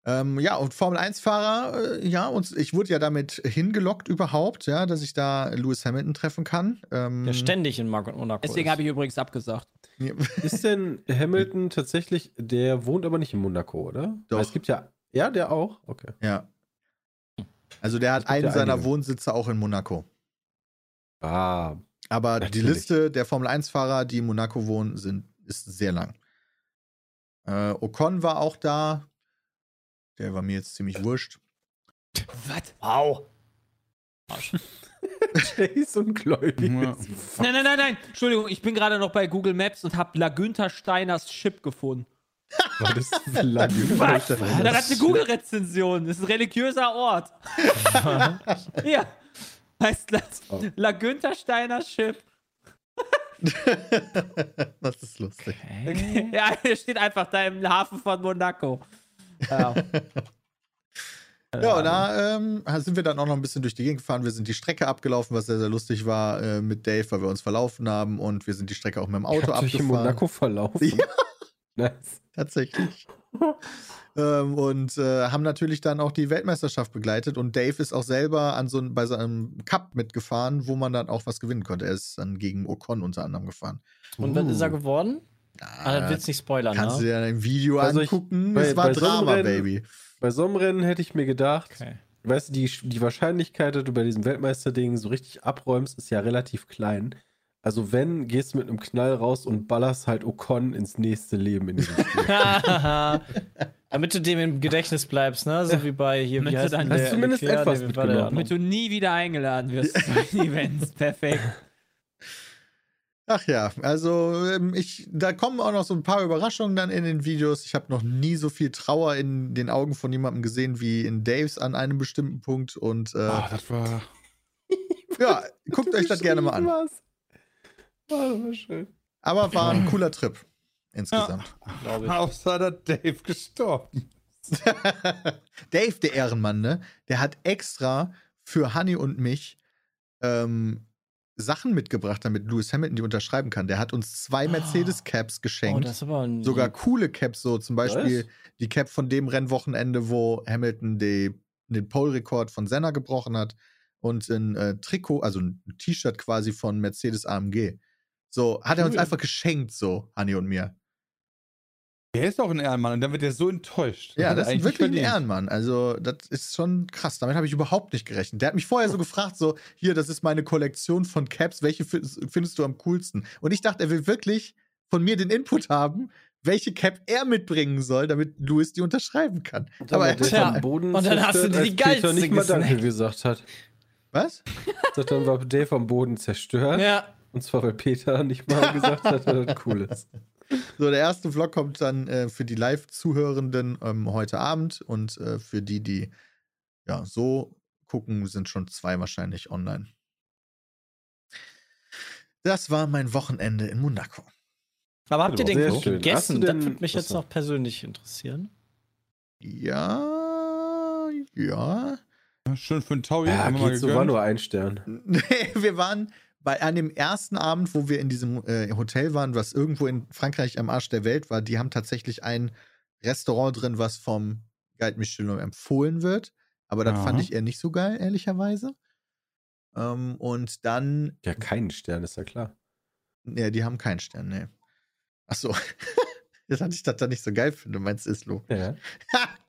Speaker 3: Ähm, ja, und Formel-1-Fahrer, äh, ja, und ich wurde ja damit hingelockt überhaupt, ja, dass ich da Lewis Hamilton treffen kann. Ähm,
Speaker 4: Der ständig in Monaco.
Speaker 5: Deswegen habe ich übrigens abgesagt.
Speaker 6: Ist denn Hamilton tatsächlich, der wohnt aber nicht in Monaco, oder?
Speaker 3: Doch.
Speaker 6: Weil Es gibt ja, ja, der auch? Okay.
Speaker 3: Ja. Also der hat einen
Speaker 6: ja
Speaker 3: seiner
Speaker 6: einige.
Speaker 3: Wohnsitze auch in Monaco.
Speaker 6: Ah,
Speaker 3: Aber die
Speaker 6: Natürlich.
Speaker 3: Liste der Formel-1-Fahrer, die in Monaco wohnen, sind, ist sehr lang. Äh, Ocon war auch da. Der war mir jetzt ziemlich wurscht.
Speaker 5: Was?
Speaker 4: Wow.
Speaker 6: Und Gläubig.
Speaker 2: Ja.
Speaker 5: Nein, nein, nein, nein. Entschuldigung, ich bin gerade noch bei Google Maps und habe La Günther Steiners Chip gefunden.
Speaker 6: War das lang?
Speaker 5: Was?
Speaker 3: Alter,
Speaker 5: Da hat eine Google-Rezension. Das ist ein religiöser Ort. ja. Heißt das
Speaker 6: Oh.
Speaker 5: La Günther Steiners Chip.
Speaker 3: das ist lustig.
Speaker 5: Ja, der steht einfach da im Hafen von Monaco. Ja.
Speaker 3: Ja, und da ähm, sind wir dann auch noch ein bisschen durch die Gegend gefahren. Wir sind die Strecke abgelaufen, was sehr, sehr lustig war äh, mit Dave, weil wir uns verlaufen haben. Und wir sind die Strecke auch mit dem Auto
Speaker 6: Habt ihr euch in
Speaker 3: abgefahren.
Speaker 6: Monaco verlaufen?
Speaker 3: Ja.
Speaker 6: Nice.
Speaker 3: Tatsächlich. ähm, und äh, haben natürlich dann auch die Weltmeisterschaft begleitet. Und Dave ist auch selber an so, ein- bei so einem Cup mitgefahren, wo man dann auch was gewinnen konnte. Er ist dann gegen Ocon unter anderem gefahren.
Speaker 4: Und was ist er
Speaker 6: Uh.
Speaker 4: geworden? Ah, das willst du nicht spoilern,
Speaker 3: Kannst du
Speaker 4: ne?
Speaker 3: dir dann ein Video
Speaker 6: Also ich-
Speaker 3: angucken.
Speaker 6: bei-
Speaker 3: es war
Speaker 6: bei so
Speaker 3: Drama,
Speaker 6: Rennen-
Speaker 3: Baby.
Speaker 6: Bei so einem Rennen hätte ich mir gedacht,
Speaker 4: Okay.
Speaker 6: weißt du, die, die Wahrscheinlichkeit, dass du bei diesem Weltmeisterding so richtig abräumst, ist ja relativ klein. Also wenn, gehst du mit einem Knall raus und ballerst halt Ocon ins nächste Leben in diesem Spiel.
Speaker 4: Damit du dem im Gedächtnis bleibst, ne? So wie bei hier,
Speaker 5: Damit
Speaker 4: wie
Speaker 5: du
Speaker 4: heißt
Speaker 5: dann-
Speaker 4: denn
Speaker 6: Hast du zumindest
Speaker 4: Leclerc?
Speaker 6: etwas
Speaker 4: der
Speaker 6: mitgenommen.
Speaker 5: Damit du nie wieder eingeladen wirst zu den Events. Perfekt.
Speaker 3: Ach ja, also ähm, ich, da kommen auch noch so ein paar Überraschungen dann in den Videos. Ich habe noch nie so viel Trauer in den Augen von jemandem gesehen wie in Daves an einem bestimmten Punkt. Und äh,
Speaker 2: Ah, das war.
Speaker 3: ja, guckt euch das gerne mal an.
Speaker 6: Was? Ah, das war schön.
Speaker 3: Aber war ein cooler Trip insgesamt.
Speaker 4: Glaube ich.
Speaker 2: Außer dass Dave gestorben.
Speaker 3: Dave, der Ehrenmann, ne? Der hat extra für Honey und mich ähm, Sachen mitgebracht, damit Lewis Hamilton die unterschreiben kann. Der hat uns zwei Mercedes-Caps
Speaker 4: Oh,
Speaker 3: geschenkt.
Speaker 4: aber ein
Speaker 3: Sogar coole Caps, so zum Beispiel
Speaker 6: Was?
Speaker 3: die Cap von dem Rennwochenende, wo Hamilton die, den Pole-Rekord von Senna gebrochen hat und ein äh, Trikot, also ein T-Shirt quasi von Mercedes AMG. So, hat er uns einfach geschenkt, so, Hanni und mir.
Speaker 2: Der ist auch ein Ehrenmann und dann wird er so enttäuscht.
Speaker 3: Ja, das ist wirklich ein
Speaker 2: verdient.
Speaker 3: Ehrenmann. Also, das ist schon krass. Damit habe ich überhaupt nicht gerechnet. Der hat mich vorher so gefragt: so, hier, das ist meine Kollektion von Caps, welche fi- findest du am coolsten? Und ich dachte, er will wirklich von mir den Input haben, welche Cap er mitbringen soll, damit Louis die unterschreiben kann. Aber er
Speaker 6: der am Boden
Speaker 4: und dann hast du dir die geilste
Speaker 6: nicht mal Danke gesagt hat.
Speaker 3: was?
Speaker 6: Sagt, Dann war Dave am Boden zerstört.
Speaker 4: Ja.
Speaker 6: Und zwar, weil Peter nicht mal gesagt hat, dass das cool ist.
Speaker 3: So, der erste Vlog kommt dann äh, für die Live-Zuhörenden ähm, heute Abend und äh, für die, die ja so gucken, sind schon zwei wahrscheinlich online. Das war mein Wochenende in Monaco.
Speaker 4: Aber habt ihr den
Speaker 6: Sehr
Speaker 4: gut
Speaker 6: schön.
Speaker 4: Gegessen? Das
Speaker 6: denn-
Speaker 4: würde mich jetzt noch persönlich interessieren.
Speaker 3: Ja, ja.
Speaker 2: Schön für einen Taui.
Speaker 6: Ja,
Speaker 2: mal
Speaker 6: geht so,
Speaker 2: gegönnt.
Speaker 6: war nur ein Stern.
Speaker 3: Nee, wir waren bei an dem ersten Abend, wo wir in diesem äh, Hotel waren, was irgendwo in Frankreich am Arsch der Welt war, die haben tatsächlich ein Restaurant drin, was vom Guide Michelin empfohlen wird. Aber das fand
Speaker 2: Aha.
Speaker 3: ich eher nicht so geil, ehrlicherweise. Ähm, und dann,
Speaker 6: Ja, keinen Stern, ist ja klar.
Speaker 3: ja, die haben keinen Stern, ne. Achso. Jetzt hatte ich das da nicht so geil finde, meinst Islo.
Speaker 6: Ja.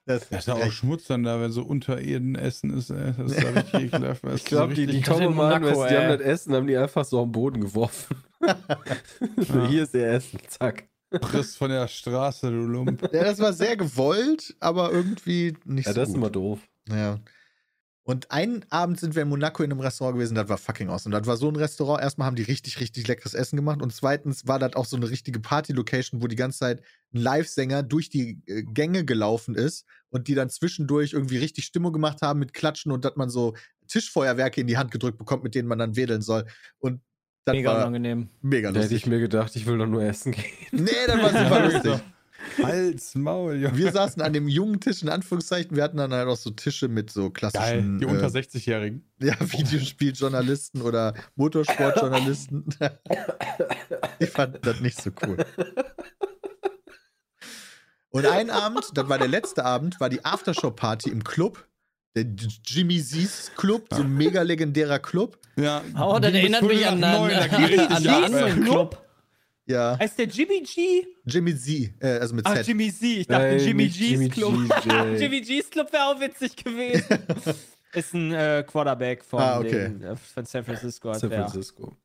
Speaker 3: Das,
Speaker 2: Das ist ja auch Schmutz dann da, wenn so Untererden Essen ist. Ey. Das ist ja richtig ekelhaft.
Speaker 6: Ich glaube,
Speaker 2: so
Speaker 6: die, die
Speaker 4: das
Speaker 6: kommen mal, die haben das Essen, haben die einfach so am Boden geworfen. so, hier ist ihr Essen, zack.
Speaker 2: Friss von der Straße, du Lump.
Speaker 3: ja, das war sehr gewollt, aber irgendwie nicht
Speaker 6: Ja,
Speaker 3: so
Speaker 6: das ist
Speaker 3: gut.
Speaker 6: immer doof.
Speaker 3: Ja. Und einen Abend sind wir in Monaco in einem Restaurant gewesen, das war fucking awesome. Das war so ein Restaurant. Erstmal haben die richtig, richtig leckeres Essen gemacht. Und zweitens war das auch so eine richtige Party-Location, wo die ganze Zeit ein Live-Sänger durch die äh, Gänge gelaufen ist und die dann zwischendurch irgendwie richtig Stimmung gemacht haben mit Klatschen und dass man so Tischfeuerwerke in die Hand gedrückt bekommt, mit denen man dann wedeln soll. Und das
Speaker 4: Mega
Speaker 3: war
Speaker 4: unangenehm.
Speaker 3: mega
Speaker 6: Da hätte
Speaker 3: lustig.
Speaker 6: ich mir gedacht, ich will doch nur essen gehen.
Speaker 3: nee, das war super lustig.
Speaker 2: Hals, Maul, Junge.
Speaker 3: Wir saßen an dem jungen Tisch, in Anführungszeichen. Wir hatten dann halt auch so Tische mit so
Speaker 2: Geil,
Speaker 3: klassischen
Speaker 2: die unter
Speaker 3: äh,
Speaker 2: 60-Jährigen.
Speaker 3: ja, Videospieljournalisten oder Motorsportjournalisten. ich fand das nicht so cool. Und ein Abend, das war der letzte Abend, war die Aftershow-Party im Club. Der Jimmy Z's Club, so ein mega legendärer Club.
Speaker 2: Ja,
Speaker 4: Oh, das erinnert mich an,
Speaker 2: da
Speaker 4: an,
Speaker 2: ging richtig
Speaker 4: an
Speaker 2: ab,
Speaker 4: einen
Speaker 2: ey.
Speaker 4: anderen Club.
Speaker 3: Ja,
Speaker 5: Heißt der Jimmy G?
Speaker 3: Jimmy Z, äh, also mit
Speaker 5: Ach,
Speaker 3: Z.
Speaker 5: Jimmy Z. Ich dachte
Speaker 6: Ey,
Speaker 5: Jimmy G's
Speaker 6: Jimmy
Speaker 5: Club.
Speaker 6: G.
Speaker 5: Jimmy G's Club wäre auch witzig gewesen. Ist ein äh, Quarterback von,
Speaker 3: Ah, okay.
Speaker 5: den, äh, von San Francisco.
Speaker 6: San. Francisco.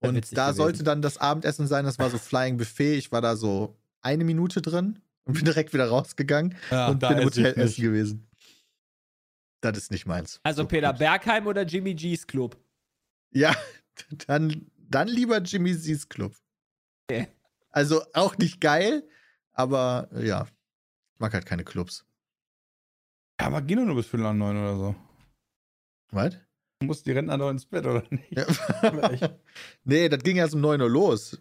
Speaker 3: Und da
Speaker 5: gewesen.
Speaker 3: sollte dann das Abendessen sein, das war so Flying Buffet. Ich war da so eine Minute drin und bin direkt wieder rausgegangen
Speaker 2: Ja,
Speaker 3: und
Speaker 2: da
Speaker 3: bin im Hotel
Speaker 2: nicht.
Speaker 3: essen gewesen. Das ist nicht meins.
Speaker 5: Also
Speaker 3: So
Speaker 5: Peter
Speaker 3: gut.
Speaker 5: Bergheim oder Jimmy G's Club?
Speaker 3: Ja, dann, dann lieber Jimmy Z's Club. Also auch nicht geil, aber äh, ja, ich mag halt keine Clubs.
Speaker 2: Ja, aber geh doch nur bis Viertel nach neun oder so.
Speaker 3: Was?
Speaker 2: Du musst die Rentner doch ins Bett, oder nicht?
Speaker 3: Ja. nee, das ging erst um 9 Uhr los.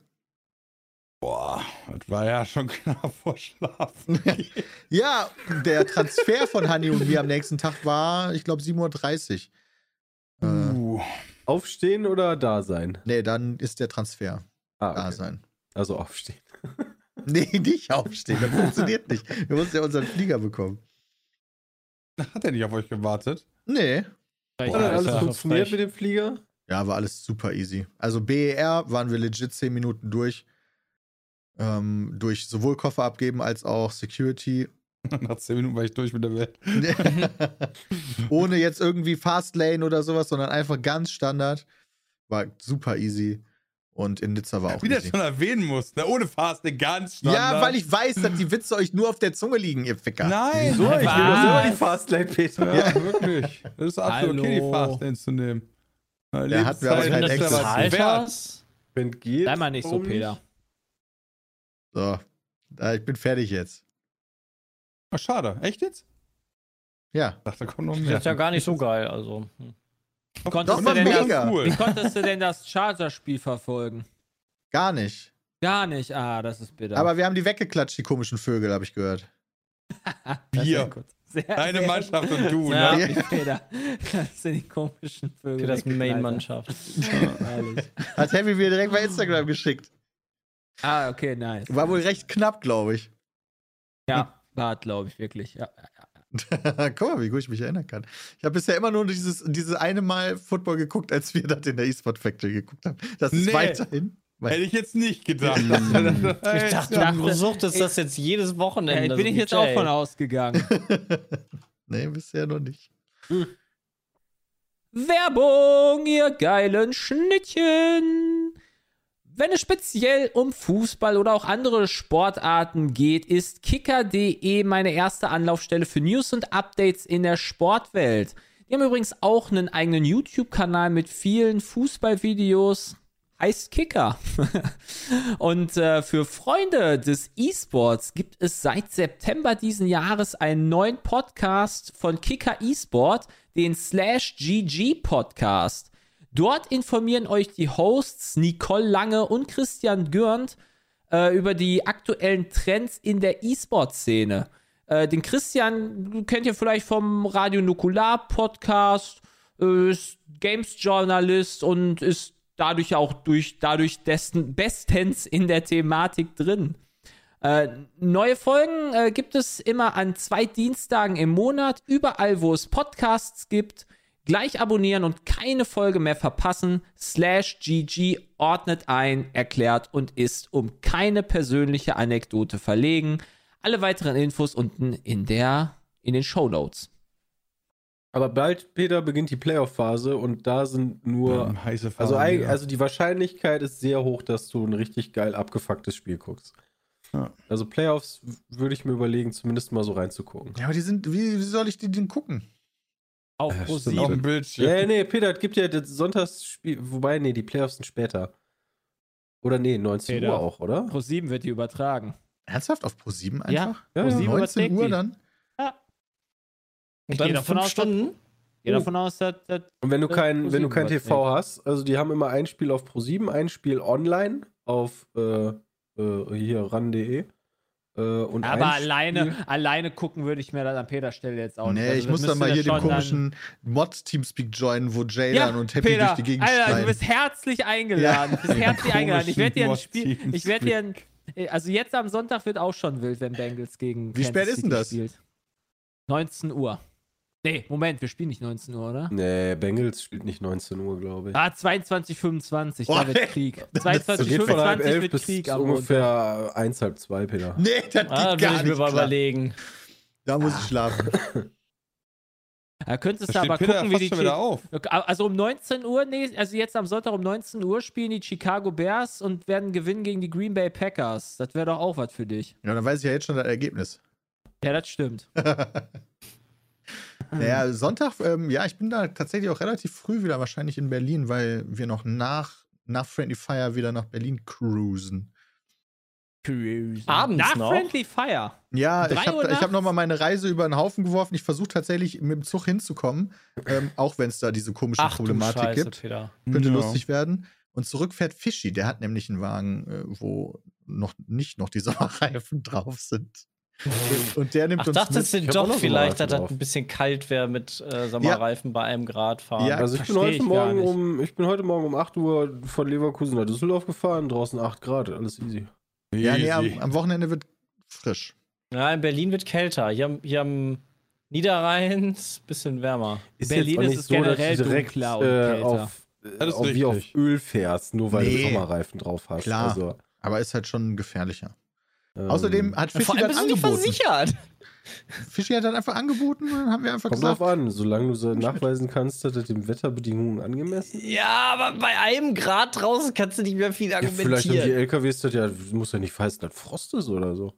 Speaker 2: Boah, das war ja schon knapp vor Schlafen.
Speaker 3: Ja, der Transfer von Honey und mir am nächsten Tag war, ich glaube, 7.30 Uhr. Äh,
Speaker 2: Uh.
Speaker 6: Aufstehen oder da sein?
Speaker 3: nee, dann ist der Transfer
Speaker 6: Ah,
Speaker 3: da
Speaker 6: okay.
Speaker 3: sein.
Speaker 6: Also aufstehen.
Speaker 3: Nee, nicht aufstehen, das funktioniert nicht. Wir mussten ja unseren Flieger bekommen.
Speaker 2: Hat er nicht auf euch gewartet?
Speaker 3: Nee.
Speaker 6: Hat
Speaker 2: Boah,
Speaker 6: dann alles funktioniert
Speaker 4: Frech.
Speaker 6: mit dem Flieger?
Speaker 3: Ja, war alles super easy. Also BER waren wir legit 10 Minuten durch. Ähm, durch sowohl Koffer abgeben als auch Security.
Speaker 2: Nach zehn Minuten war ich durch mit der Welt.
Speaker 3: Ohne jetzt irgendwie Fastlane oder sowas, sondern einfach ganz Standard. War super easy. Und in Nizza war auch
Speaker 2: Wie der
Speaker 3: easy.
Speaker 2: schon erwähnen muss, ne? ohne Fast, ne? ganz Standard.
Speaker 3: Ja, weil ich weiß, dass die Witze euch nur auf der Zunge liegen, ihr Ficker.
Speaker 2: Nein!
Speaker 6: So, ich nehme
Speaker 5: Was?
Speaker 6: selber die Fastlane, Peter.
Speaker 2: Ja, wirklich. Das ist absolut okay, die
Speaker 5: Hallo.
Speaker 2: Fastlanes zu nehmen.
Speaker 3: Der hat mir aber
Speaker 2: Lebenszeit
Speaker 3: kein
Speaker 4: hast?
Speaker 6: Wenn geht.
Speaker 5: Sei mal nicht so, Peter.
Speaker 3: So. Ich bin fertig jetzt.
Speaker 2: Ach, schade. Echt jetzt?
Speaker 3: Ja.
Speaker 2: Ich dachte, da kommt noch
Speaker 4: Das
Speaker 2: mehr.
Speaker 4: ist ja gar nicht so geil. Also. hm.
Speaker 5: Konntest,
Speaker 3: Doch,
Speaker 5: du denn
Speaker 3: mega.
Speaker 5: das,
Speaker 2: Cool.
Speaker 5: wie konntest du denn das Charger-Spiel verfolgen?
Speaker 3: Gar nicht.
Speaker 5: Gar nicht. Ah, das ist bitter.
Speaker 3: Aber wir haben die weggeklatscht, die komischen Vögel, habe ich gehört.
Speaker 2: Wir.
Speaker 5: ja gut. Sehr,
Speaker 2: Deine
Speaker 5: sehr
Speaker 2: Mannschaft und du,
Speaker 4: Ja.
Speaker 2: ne?
Speaker 5: gut, Peter. Das sind die komischen Vögel.
Speaker 4: Für das. Main-Mannschaft.
Speaker 5: Herrlich.
Speaker 3: Hat Heavy mir direkt bei Instagram geschickt.
Speaker 5: Ah, okay, nice.
Speaker 3: War wohl recht knapp, glaube ich.
Speaker 5: Ja, war, glaube ich, wirklich. Ja.
Speaker 3: Guck mal, wie gut ich mich erinnern kann. Ich habe bisher immer nur dieses, dieses eine Mal Football geguckt, als wir das in der eSport Factory geguckt haben. Das ist
Speaker 2: Nee.
Speaker 3: weiterhin.
Speaker 2: Hätte ich jetzt nicht gedacht.
Speaker 4: Ich dachte,
Speaker 5: Ja.
Speaker 4: du suchtest das jetzt jedes
Speaker 5: Ja,
Speaker 4: Wochenende.
Speaker 5: bin ich jetzt auch von ausgegangen.
Speaker 3: nee, bisher noch nicht.
Speaker 5: Werbung, ihr geilen Schnittchen. Wenn es speziell um Fußball oder auch andere Sportarten geht, ist kicker.de meine erste Anlaufstelle für News und Updates in der Sportwelt. Die haben übrigens auch einen eigenen YouTube-Kanal mit vielen Fußballvideos. Heißt Kicker. und äh, für Freunde des E-Sports gibt es seit September diesen Jahres einen neuen Podcast von Kicker eSport, den Slash GG Podcast. Dort informieren euch die Hosts Nicole Lange und Christian Gürnt äh, über die aktuellen Trends in der E-Sport-Szene. Äh, den Christian kennt ihr vielleicht vom Radio Nukular Podcast, äh, ist Games-Journalist und ist dadurch auch durch, dadurch dessen bestens in der Thematik drin. Äh, neue Folgen äh, gibt es immer an zwei Dienstagen im Monat, überall, wo es Podcasts gibt. Gleich abonnieren und keine Folge mehr verpassen. Slash GG ordnet ein, erklärt und ist um keine persönliche Anekdote verlegen. Alle weiteren Infos unten in der in den Show Notes.
Speaker 6: Aber bald, Peter, beginnt die Playoff-Phase und da sind nur.
Speaker 2: Ähm, heiße
Speaker 6: Also,
Speaker 2: Phase,
Speaker 6: eig-
Speaker 2: ja.
Speaker 6: also die Wahrscheinlichkeit ist sehr hoch, dass du ein richtig geil abgefucktes Spiel guckst.
Speaker 2: Ja.
Speaker 6: Also Playoffs würde ich mir überlegen, zumindest mal so reinzugucken.
Speaker 3: Ja, aber die sind, wie, wie soll ich die denn gucken?
Speaker 5: Auf
Speaker 6: Ja,
Speaker 5: Pro
Speaker 6: stimmt.
Speaker 2: auf
Speaker 5: 7.
Speaker 2: dem Bildschirm.
Speaker 6: Ja, nee, Peter, es gibt ja das Sonntagsspiel, wobei, nee, die Playoffs sind später. Oder nee, 19
Speaker 5: Peter.
Speaker 6: Uhr auch, oder?
Speaker 5: Pro 7 wird die übertragen.
Speaker 3: Ernsthaft auf Pro 7
Speaker 5: Ja.
Speaker 3: einfach?
Speaker 6: Ja,
Speaker 5: Pro
Speaker 6: ja.
Speaker 5: 7
Speaker 3: 19
Speaker 5: überträgt
Speaker 3: Uhr
Speaker 5: die.
Speaker 3: dann?
Speaker 4: Und
Speaker 5: Ich
Speaker 4: dann
Speaker 5: gehe davon
Speaker 4: fünf
Speaker 5: aus, dass-
Speaker 4: Stunden?
Speaker 5: Gehe davon aus, dass, dass
Speaker 6: Und wenn du kein, wenn du kein TV
Speaker 5: überträgt.
Speaker 6: hast, also die haben immer ein Spiel auf Pro7, ein Spiel online auf äh, äh, hier ran.de. Äh, und
Speaker 5: aber
Speaker 6: ein
Speaker 5: alleine,
Speaker 6: Spiel-
Speaker 5: alleine gucken würde ich mir das an Peter Stelle jetzt auch nicht.
Speaker 3: nee,
Speaker 5: Also
Speaker 3: ich muss dann mal hier den komischen Mod-Teamspeak joinen, wo Jaylan
Speaker 5: ja,
Speaker 3: und Happy
Speaker 5: Peter,
Speaker 3: durch die Gegend
Speaker 5: Alter,
Speaker 3: schreien.
Speaker 5: du bist herzlich eingeladen. Du bist herzlich eingeladen. Ich werde dir ein Spiel. Ich werde dir ein. Also jetzt am Sonntag wird auch schon wild, wenn Bengals gegen.
Speaker 3: Wie spät
Speaker 5: Kansas
Speaker 3: ist denn das?
Speaker 5: Spielt. 19 Uhr. Nee, Moment, wir spielen nicht 19 Uhr, oder?
Speaker 6: Nee, Bengals spielt nicht 19 Uhr, glaube ich.
Speaker 5: Ah, 22, 25,
Speaker 3: Boah,
Speaker 5: da wird. Krieg.
Speaker 3: Das
Speaker 5: 22,
Speaker 6: geht von halb
Speaker 5: 25
Speaker 6: elf
Speaker 5: wird
Speaker 6: bis
Speaker 5: Krieg Montag.
Speaker 6: ungefähr eins, halb zwei, Peter.
Speaker 3: nee, das geht
Speaker 4: Ah,
Speaker 3: gar
Speaker 4: will ich mir
Speaker 3: nicht
Speaker 4: mal überlegen.
Speaker 3: Da muss ich schlafen.
Speaker 5: Da könntest
Speaker 2: Da
Speaker 5: du aber
Speaker 2: Peter
Speaker 5: gucken, wie die
Speaker 2: schon wieder auf.
Speaker 5: Also um 19 Uhr, nee, also jetzt am Sonntag um 19 Uhr spielen die Chicago Bears und werden gewinnen gegen die Green Bay Packers. Das wäre doch auch was für dich.
Speaker 3: Ja, dann weiß ich ja jetzt schon das Ergebnis.
Speaker 5: Ja, das stimmt.
Speaker 3: Naja, Sonntag, ähm, ja, ich bin da tatsächlich auch relativ früh wieder wahrscheinlich in Berlin, weil wir noch nach, nach Friendly Fire wieder nach Berlin cruisen.
Speaker 4: Abends
Speaker 5: Nach
Speaker 4: noch?
Speaker 5: Friendly Fire.
Speaker 3: Ja,
Speaker 5: Drei
Speaker 3: ich habe hab nochmal meine Reise über den Haufen geworfen. Ich versuche tatsächlich mit dem Zug hinzukommen, ähm, auch wenn es da diese komische
Speaker 4: Ach
Speaker 3: Problematik
Speaker 4: Scheiße,
Speaker 3: gibt.
Speaker 4: Peter.
Speaker 3: Könnte
Speaker 2: Ja.
Speaker 3: lustig werden. Und zurück fährt Fischi, der hat nämlich einen Wagen, äh, wo noch nicht noch die Sommerreifen drauf sind. Und, der nimmt
Speaker 4: Ach,
Speaker 3: uns
Speaker 4: dachtest
Speaker 3: mit.
Speaker 4: du doch vielleicht, dass das ein bisschen kalt wäre mit äh, Sommerreifen bei einem Grad fahren.
Speaker 3: Ja,
Speaker 6: Also ich bin, heute
Speaker 5: ich
Speaker 6: Morgen um, ich bin heute Morgen um 8 Uhr von Leverkusen nach Düsseldorf gefahren, draußen 8 Grad, alles easy.
Speaker 3: Ja, nee, am,
Speaker 2: Easy.
Speaker 3: am Wochenende wird frisch.
Speaker 4: Ja, in Berlin wird kälter. Hier, am- hier am Niederrhein ist ein bisschen wärmer.
Speaker 5: Berlin ist es generell dunkler und
Speaker 6: äh,
Speaker 5: kälter.
Speaker 6: auf, äh,
Speaker 2: Das ist
Speaker 6: auf, wie auf. Öl fährst, nur weil
Speaker 3: Nee.
Speaker 6: du Sommerreifen drauf hast.
Speaker 3: Klar.
Speaker 6: Also,
Speaker 3: Aber ist halt schon gefährlicher.
Speaker 6: Ähm,
Speaker 3: Außerdem hat Fischi
Speaker 4: Vor allem
Speaker 3: dann
Speaker 4: bist du nicht
Speaker 3: angeboten.
Speaker 4: versichert.
Speaker 3: Fischi hat dann einfach angeboten und dann haben wir einfach
Speaker 6: Kommt
Speaker 3: gesagt,
Speaker 6: drauf an, solange du so nachweisen kannst, dass das den Wetterbedingungen angemessen.
Speaker 4: Ja, aber bei einem Grad draußen kannst du nicht mehr viel
Speaker 6: Ja, vielleicht haben die
Speaker 4: argumentieren.
Speaker 6: LKWs das ja, muss ja nicht heißen, dass Frost ist oder so.